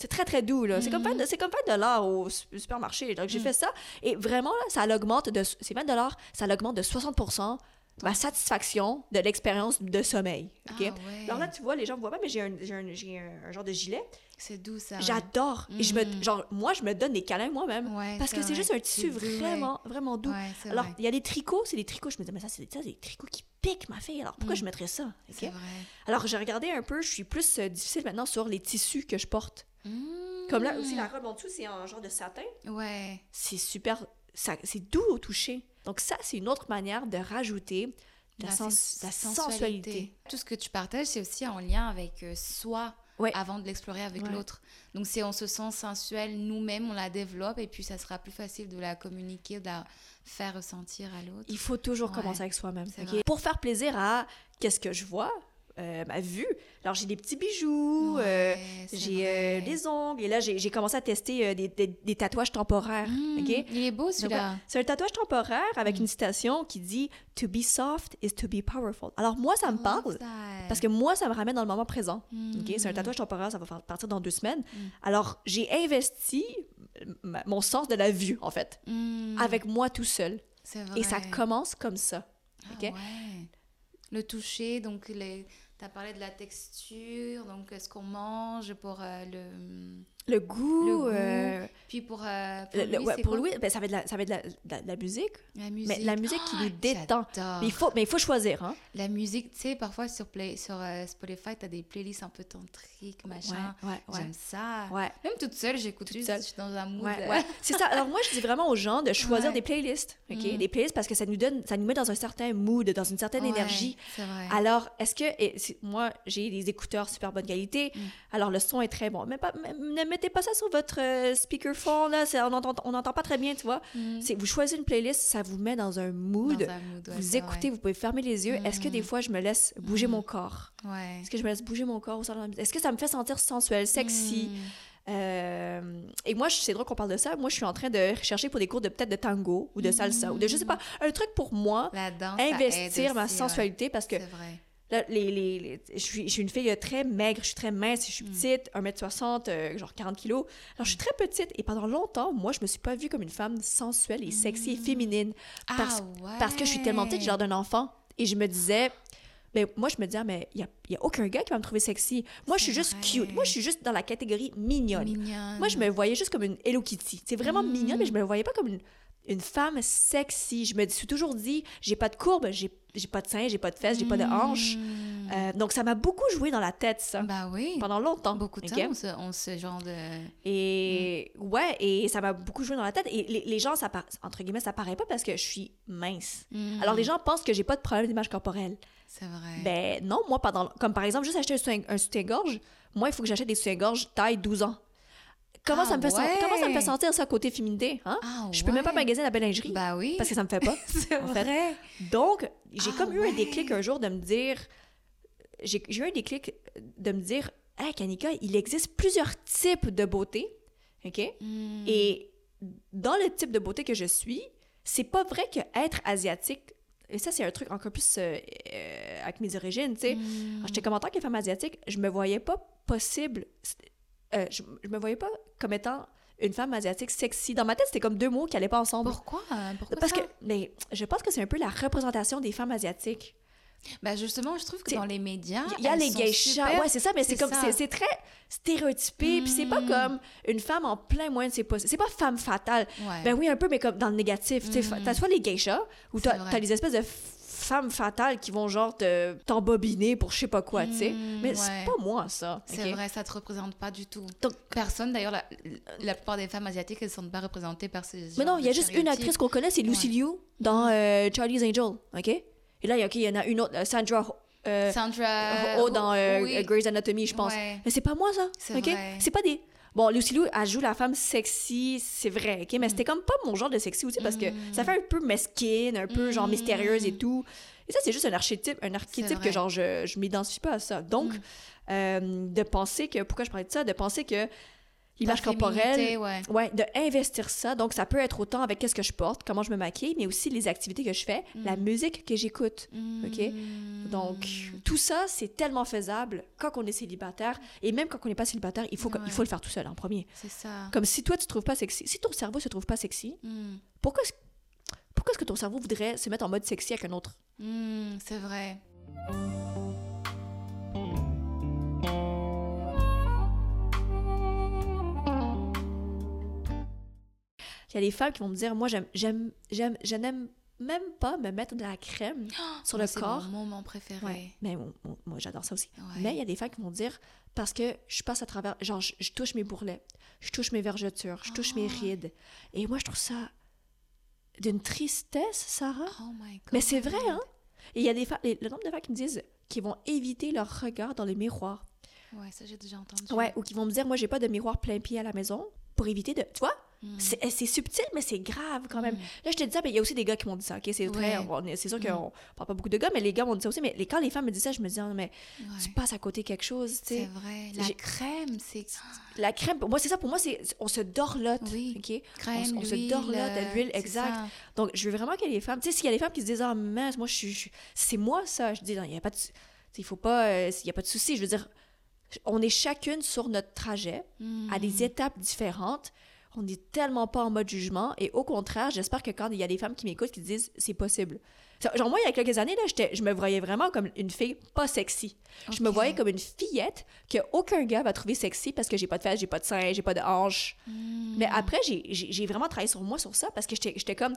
c'est très très doux là. C'est comme Mhm. 20 c'est comme 20 dollars au su- supermarché. Donc j'ai Mm. fait ça et vraiment là, ça l'augmente de c'est 20 dollars, ça l'augmente de 60% ma satisfaction de l'expérience de sommeil. OK? Ah ouais. Alors là, tu vois, les gens me voient pas, mais j'ai un, un, un- genre de gilet. C'est doux ça. J'adore. Et je me, Mhm. genre, moi, je me donne des câlins moi-même. Ouais, parce que c'est juste un tissu vraiment, vraiment doux. Ouais, Alors, il y a des tricots, c'est des tricots. Je me dis, mais ça, c'est ça, des tricots qui piquent ma fille. Alors, pourquoi Mm. je mettrais ça? OK? C'est vrai. Alors, j'ai regardé un peu, je suis plus euh, difficile maintenant sur les tissus que je porte. Mm. Comme là aussi, la robe en dessous, c'est un genre de satin. Ouais. C'est super, c'est doux au toucher. Donc, ça, c'est une autre manière de rajouter la, La sens- la sensualité. Tout ce que tu partages, c'est aussi en lien avec euh, soi avant de l'explorer avec Ouais. l'autre. Donc, si on se sent sensuel nous-mêmes, on la développe et puis ça sera plus facile de la communiquer, de la faire ressentir à l'autre. Il faut toujours Ouais. commencer avec soi-même. C'est ok? vrai. Pour faire plaisir à qu'est-ce que je vois, euh, ma vue. Alors, j'ai des petits bijoux, euh, j'ai euh, des ongles. Et là, j'ai commencé à tester euh, des, des- des tatouages temporaires. Mmh, Il est beau celui-là. C'est un tatouage temporaire avec une citation qui dit To be soft is to be powerful. Alors, moi, ça me parle parce que moi, ça me ramène dans le moment présent. ok? C'est un Mm. tatouage temporaire, ça va partir dans deux semaines. Alors, j'ai investi mon sens de la vue, en fait, avec moi tout seul. C'est Et ça vrai. commence comme ça. Ah ok? ouais. Le toucher, donc les... tu as parlé de la texture, donc euh, ce qu'on mange pour euh, le... Le goût. le goût. euh, Puis pour, euh, pour le- lui, ouais, pour? Louis, ben, ça va être de la, ça va être la, musique. La Mais la musique qui Ah, nous détend. Mais il faut, mais il faut choisir. Hein? La musique, tu sais, parfois sur, Play, sur euh, Spotify, tu as des playlists un peu tantriques, machin. Ouais. J'aime ça. Ouais. Même toute seule, j'écoute juste, je suis dans un mood. Ouais, ouais. C'est ça. Alors moi, je dis vraiment aux gens de choisir des playlists, ok, Mm. des playlists parce que ça nous donne, ça nous met dans un certain mood, dans une certaine énergie. vrai. Alors, est-ce que et moi j'ai des écouteurs super bonne qualité, Mm. alors le son est très bon, mais pas, mais- mettez mettez pas ça sur votre euh, speakerphone, là, c'est- on n'entend pas très bien, tu vois. C'est Vous choisissez une playlist, ça vous met dans un mood. Dans un mood, ouais, vous écoutez, vous pouvez fermer les yeux. Est-ce que des Mhm. fois, je me laisse bouger mon corps? Ouais. Est-ce que je me laisse bouger mon corps au sein de la musique? Est-ce que ça me fait sentir sensuelle, sexy? Mm. Euh, et moi, c'est drôle qu'on parle de ça. Moi, je suis en train de chercher pour des cours de peut-être de tango ou de salsa ou de je sais pas, un truc pour moi, La danse, ça investir ma ouais. sensualité parce que C'est vrai. Là, les, les, les- je, suis, je suis une fille très maigre, je suis très mince, Mm. je suis petite, 1m60, euh, genre 40 kilos. Alors, je suis très petite et pendant longtemps, moi, je me suis pas vue comme une femme sensuelle et sexy et féminine parce, Mm. Ah parce que je suis tellement petite, ouais. genre d'un enfant. Et je me disais, mais moi, je me disais, ah, mais il n'y a, y a aucun gars qui va me trouver sexy. Moi, je suis juste cute. Moi, je suis juste dans la catégorie mignonne. Mignonne. Moi, je me voyais juste comme une Hello Kitty. C'est vraiment Mm. mignonne, mais je me voyais pas comme une, une femme sexy. Je me suis toujours dit, j'ai pas de courbe, j'ai j'ai pas de seins, j'ai pas de fesses, j'ai pas de hanches. Euh, donc, ça m'a beaucoup joué dans la tête, ça. Bah oui. Pendant longtemps. Beaucoup de ok? temps, on se, on se genre de... Et ouais, et ça m'a beaucoup joué dans la tête. Et les, les gens, ça par- entre guillemets, ça paraît pas parce que je suis mince. Mm. Alors les gens pensent que j'ai pas de problème d'image corporelle. C'est vrai. Ben non, moi, pendant, comme par exemple, juste acheter un soutien- un soutien-gorge, moi, il faut que j'achète des soutiens-gorge taille 12 ans. Comment, Ah ça me fait sen- ouais. comment ça me fait sentir ça côté féminité? Hein? Ah je peux même pas magasiner la belle lingerie. Bah oui. Parce que ça me fait pas. C'est fait. vrai. Donc, j'ai Ah comme eu un déclic un jour de me dire. J'ai eu un déclic de me dire Hey, Kanika, il existe plusieurs types de beauté. OK? Mm. Et dans le type de beauté que je suis, c'est pas vrai que être asiatique. Et ça, c'est un truc encore plus euh, euh, avec mes origines, tu sais. Mm. Alors, J'étais comme en tant que femme asiatique, je me voyais pas possible. Euh, je, je me voyais pas comme étant une femme asiatique sexy. Dans ma tête, c'était comme deux mots qui allaient pas ensemble. Pourquoi? Pourquoi Parce ça? que, mais je pense que c'est un peu la représentation des femmes asiatiques. Bah justement, je trouve que dans les médias, Il y a les geishas, ouais, c'est ça, mais c'est comme, c'est très stéréotypé, puis c'est pas Mm. comme une femme en plein moyen de ses possibles. C'est pas femme fatale. Ouais. Ben oui, un peu, mais comme dans le négatif. Tu sais, Mm. T'as soit les geishas, ou t'as vrai. t'as les espèces de femmes fatales qui vont genre te- t'embobiner pour je sais pas quoi, tu sais. Mm, Mais ouais. c'est pas moi, ça. C'est vrai, ça te représente pas du tout. Personne, d'ailleurs, la, la plupart des femmes asiatiques, elles ne sont pas représentées par ces. Mais non, il y a juste une actrice qu'on connaît, c'est Lucy Liu dans euh, Charlie's Angel, OK? Et là, il y en a une autre, Sandra euh, Sandra Oh dans euh, oui. Grey's Anatomy, je pense. Ouais. Mais c'est pas moi, ça. C'est. C'est pas des... Bon, Lucy Liu, elle joue la femme sexy, c'est vrai, OK? Mais Mm. c'était comme pas mon genre de sexy aussi, parce que ça fait un peu mesquine, un peu genre mystérieuse et tout. Et ça, c'est juste un archétype, un archétype que genre, je, je m'identifie pas à ça. Donc, Mm. euh, de penser que... Pourquoi je parlais de ça? De penser que l'image Ta corporelle... ouais. Ouais, de investir ça. Donc, ça peut être autant avec qu'est-ce que je porte, comment je me maquille, mais aussi les activités que je fais, la musique que j'écoute. OK? Donc, tout ça, c'est tellement faisable quand on est célibataire. Et même quand on n'est pas célibataire, il faut, il faut le faire tout seul en premier. C'est ça. Comme si toi, tu trouves pas sexy. Si ton cerveau se trouve pas sexy, Mm. pourquoi est-ce pourquoi est-ce que ton cerveau voudrait se mettre en mode sexy avec un autre? Mm, c'est vrai. Il y a des femmes qui vont me dire, moi, j'aime, j'aime, j'aime, je n'aime même pas me mettre de la crème sur le c'est corps. mon moment préféré. Ouais, mais moi, j'adore ça aussi. Ouais. Mais il y a des femmes qui vont dire, parce que je passe à travers, genre, je, je touche mes bourrelets, je touche mes vergetures, je touche mes Ah. rides. Et moi, je trouve ça d'une tristesse, Sarah. Oh my God. Mais c'est vrai, hein? Et il y a des femmes, le nombre de femmes qui me disent qu'ils vont éviter leur regard dans les miroirs. Ouais, ça j'ai déjà entendu. Ouais, ou qui vont me dire, moi, j'ai pas de miroir plein pied à la maison pour éviter de. Tu vois? Mm. C'est c'est subtil, mais c'est grave quand même. Là, je te dis ça, mais il y a aussi des gars qui m'ont dit ça, OK? C'est Ouais. c'est sûr Mm. qu'on parle pas beaucoup de gars, mais les gars m'ont dit ça aussi. Mais les- quand les femmes me disent ça, je me dis, ah, mais tu passes à côté quelque chose. C'est vrai. La crème, c'est. La crème, pour moi, c'est ça. Pour moi, c'est on se dorlote. Oui. OK? Crème, on, on se dorlote euh, de l'huile, exact. ça. Donc, je veux vraiment que les femmes. Tu sais, s'il y a des femmes qui se disent, ah, mince, moi, je suis. C'est moi, ça. Je dis, non, il n'y a pas de. Il faut pas. euh, Il n'y a pas de souci. Je veux dire, on est chacune sur notre trajet, à Mm. des étapes différentes. On n'est tellement pas en mode jugement. Et au contraire, j'espère que quand il y a des femmes qui m'écoutent qui disent, c'est possible. Genre, moi, il y a quelques années, là, j'étais- je me voyais vraiment comme une fille pas sexy. Je me voyais comme une fillette que aucun gars va trouver sexy parce que j'ai pas de fesses, j'ai pas de seins, j'ai pas de hanches. Mm. Mais après, j'ai- vraiment travaillé sur moi sur ça parce que j'étais comme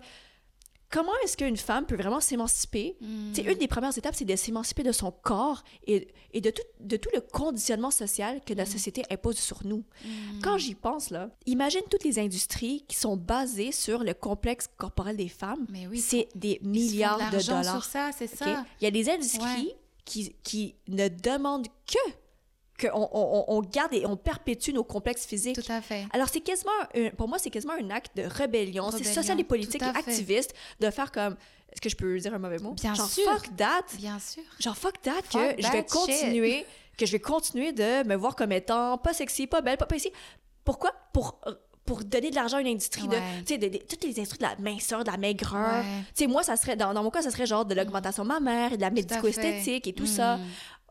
comment est-ce qu'une femme peut vraiment s'émanciper? Mm. Sais, une des premières étapes, c'est de s'émanciper de son corps et, et de, tout, de tout le conditionnement social que la société impose sur nous. Quand j'y pense, là, imagine toutes les industries qui sont basées sur le complexe corporel des femmes. c'est des milliards de dollars. sur ça, c'est OK? ça. Il y a des industries qui, qui ne demandent que qu'on on, on garde et on perpétue nos complexes physiques. Tout à fait. Alors, c'est quasiment, un- pour moi, c'est quasiment un acte de rébellion. C'est social et politique et activiste de faire comme. Est-ce que je peux dire un mauvais mot? Bien Genre, sûr. fuck that. Bien sûr. Genre, fuck that, Fuck que je vais shit. continuer, que je vais continuer de me voir comme étant pas sexy, pas belle, pas pas ici. Pourquoi? Pour. Pour donner de l'argent à une industrie Ouais. de, tu sais, de- de- toutes les industries de la minceur, de la maigreur. Ouais. Tu sais, moi, ça serait, dans, dans mon cas, ça serait genre de l'augmentation mammaire et de la médico-esthétique et tout ça.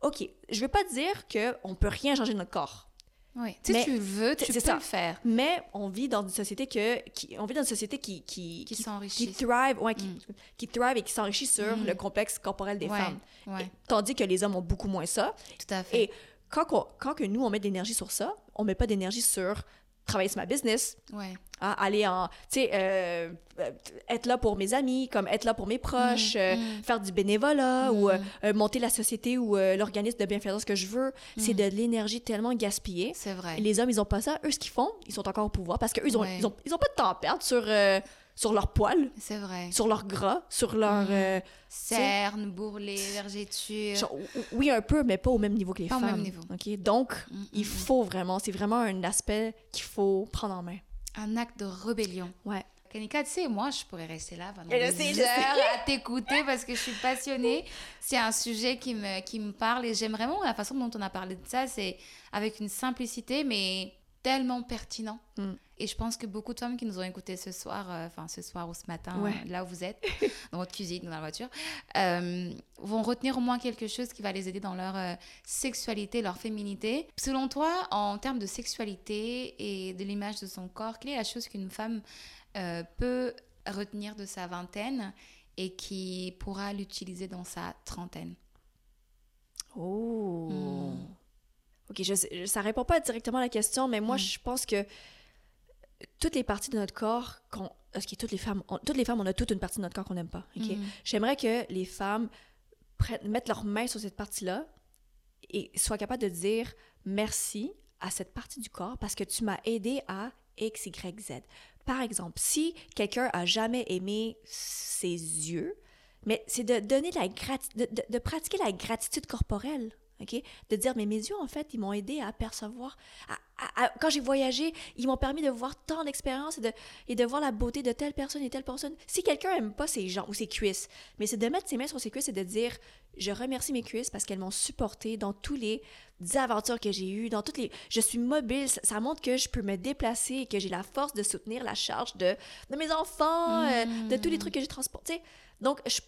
Mm. OK, je veux pas dire qu'on peut rien changer de notre corps. Oui. Si tu veux, tu peux ça. le faire. Mais on vit dans une société que, qui, on vit dans une société qui qui s'enrichit. qui thrive, ouais, qui, qui thrive et qui s'enrichit sur Mm. le complexe corporel des Ouais, femmes. ouais. Et- tandis que les hommes ont beaucoup moins ça. Tout à fait. Et quand, quand que nous on met de l'énergie sur ça, on met pas d'énergie sur travailler sur ma business, Ouais. hein, aller en, tu sais, euh, euh, être là pour mes amis, comme être là pour mes proches, Mm, euh, mm. faire du bénévolat ou Mm. euh, monter la société ou l'organisme de bienfaisance que je veux. C'est de l'énergie tellement gaspillée. C'est vrai. Et les hommes, ils ont pas ça. Eux, ce qu'ils font, ils sont encore au pouvoir parce qu'eux, ils ont, Ouais. ils, ont, ils ont pas de temps à perdre sur, sur leur poil, C'est vrai. sur leur gras, sur leur... Mm. euh, Cernes, bourrelets, vergetures. oui, un peu, mais pas au même niveau que les Pas au femmes. même niveau. OK? Donc, Mm, il faut vraiment... C'est vraiment un aspect qu'il faut prendre en main. Un acte de rébellion. Ouais. Kanika, tu sais, moi, je pourrais rester là pendant des sais, heures à t'écouter parce que je suis passionnée. C'est un sujet qui me, qui me parle et j'aime vraiment la façon dont on a parlé de ça. C'est avec une simplicité, mais tellement pertinent. Mm. Et je pense que beaucoup de femmes qui nous ont écoutés ce soir, euh, enfin ce soir ou ce matin, Ouais. euh, là où vous êtes, dans votre cuisine dans la voiture, euh, vont retenir au moins quelque chose qui va les aider dans leur sexualité, leur féminité. Selon toi, en termes de sexualité et de l'image de son corps, quelle est la chose qu'une femme peut retenir de sa vingtaine et qui pourra l'utiliser dans sa trentaine? Oh! Hmm. OK, je, ça répond pas directement à la question, mais moi, je pense que toutes les parties de notre corps, qu'on, parce que toutes les femmes, on- toutes les femmes, on a toute une partie de notre corps qu'on n'aime pas. OK? Mhm. J'aimerais que les femmes prennent- mettent leurs mains sur cette partie-là et soient capables de dire merci à cette partie du corps parce que tu m'as aidé à X, Y, Z. Par exemple, si quelqu'un a jamais aimé ses yeux, mais c'est de donner la de, de- de pratiquer la gratitude corporelle. OK? De dire, mais mes yeux, en fait, ils m'ont aidé à percevoir. à- à- à- quand j'ai voyagé, ils m'ont permis de voir tant d'expériences et de, et de voir la beauté de telle personne et telle personne. Si quelqu'un aime pas ses jambes ou ses cuisses, mais c'est de mettre ses mains sur ses cuisses et de dire, je remercie mes cuisses parce qu'elles m'ont supporté dans tous les aventures que j'ai eues, dans toutes les... Je suis mobile, ça, ça montre que je peux me déplacer et que j'ai la force de soutenir la charge de, de mes enfants, euh, de tous les trucs que j'ai transportés. Donc, je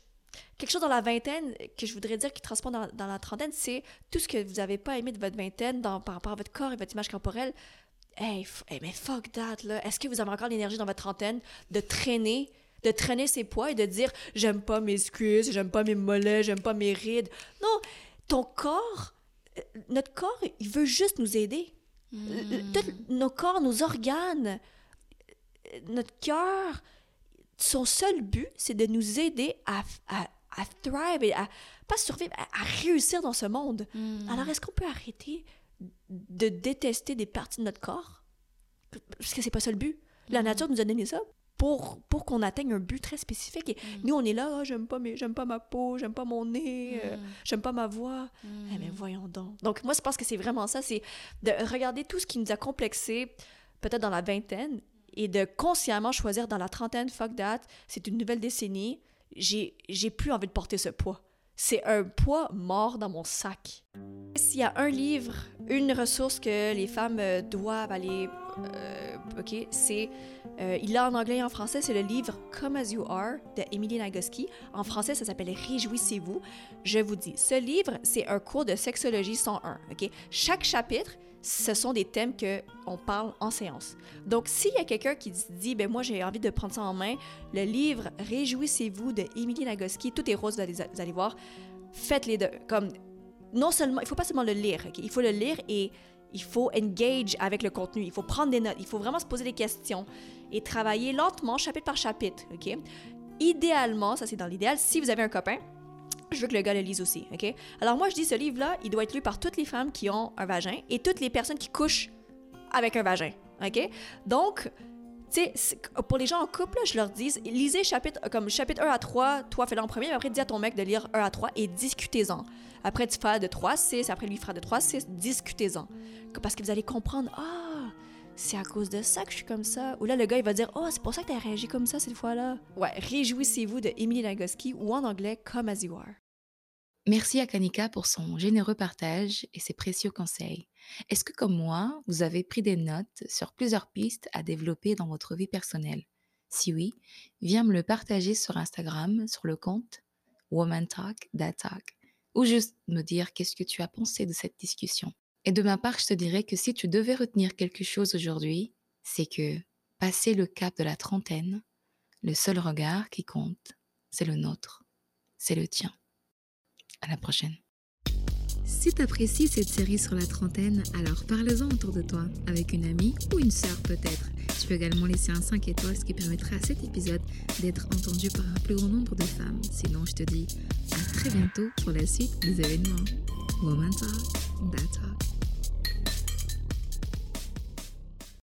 quelque chose dans la vingtaine que je voudrais dire qui transpond dans, dans la trentaine, c'est tout ce que vous n'avez pas aimé de votre vingtaine dans, par rapport à votre corps et votre image corporelle. Hey, hey, mais fuck that, là. Est-ce que vous avez encore l'énergie dans votre trentaine de traîner, de traîner ses poids et de dire j'aime pas mes cuisses, j'aime pas mes mollets, j'aime pas mes rides? Non, ton corps, euh, notre corps, il veut juste nous aider. Le- tous nos corps, nos organes, euh, notre cœur, son seul but, c'est de nous aider à, à, à thrive et à, pas survivre, à, à réussir dans ce monde. Alors, est-ce qu'on peut arrêter de détester des parties de notre corps? Parce que c'est pas ça le but. La nature nous a donné ça pour, pour qu'on atteigne un but très spécifique. Et nous, on est là, Ah, j'aime pas, mes- pas ma peau, j'aime pas mon nez, euh, j'aime pas ma voix. Eh, mais voyons donc. Donc, moi, je pense que c'est vraiment ça, c'est de regarder tout ce qui nous a complexé, peut-être dans la vingtaine, et de consciemment choisir dans la trentaine, fuck that, c'est une nouvelle décennie, j'ai plus envie de porter ce poids. C'est un poids mort dans mon sac. S'il y a un livre, une ressource que les femmes euh, doivent aller, euh, ok, c'est, euh, il l'a en anglais et en français, c'est le livre Come as You Are de Emily Nagoski. En français, ça s'appelle Réjouissez-vous. Je vous dis, ce livre, c'est un cours de sexologie 101, ok? Chaque chapitre, ce sont des thèmes que on parle en séance. Donc, s'il y a quelqu'un qui se dit, ben moi j'ai envie de prendre ça en main, le livre Réjouissez-vous de Emily Nagoski, tout est rose, vous allez, voir, faites les deux. Comme non seulement, il faut pas seulement le lire, il faut le lire et il faut engage avec le contenu, il faut prendre des notes, il faut vraiment se poser des questions et travailler lentement, chapitre par chapitre, ok? Idéalement, ça c'est dans l'idéal, si vous avez un copain, je veux que le gars le lise aussi, ok? Alors moi je dis ce livre-là, il doit être lu par toutes les femmes qui ont un vagin et toutes les personnes qui couchent avec un vagin, ok? Donc, tu sais, pour les gens en couple, je leur dis, lisez chapitre, comme chapitre 1 à 3, toi fais-le en premier, mais après dis à ton mec de lire 1 à 3 et discutez-en. Après, tu feras de 3 à 6, après lui fera de 3 à 6, discutez-en. Parce que vous allez comprendre, ah, c'est à cause de ça que je suis comme ça. Ou là, le gars, il va dire, oh, c'est pour ça que tu as réagi comme ça cette fois-là. Ouais, réjouissez-vous de Emily Nagoski ou en anglais, Come As You Are. Merci à Kanika pour son généreux partage et ses précieux conseils. Est-ce que comme moi, vous avez pris des notes sur plusieurs pistes à développer dans votre vie personnelle? Si oui, viens me le partager sur Instagram sur le compte Woman ou juste me dire qu'est-ce que tu as pensé de cette discussion. Et de ma part, je te dirais que si tu devais retenir quelque chose aujourd'hui, c'est que passer le cap de la trentaine, le seul regard qui compte, c'est le nôtre, c'est le tien. À la prochaine. Si tu apprécies cette série sur la trentaine, alors parle-en autour de toi, avec une amie ou une sœur peut-être. Tu peux également laisser un 5 étoiles, ce qui permettra à cet épisode d'être entendu par un plus grand nombre de femmes. Sinon, je te dis à très bientôt pour la suite des événements. Woman Talk, That Talk.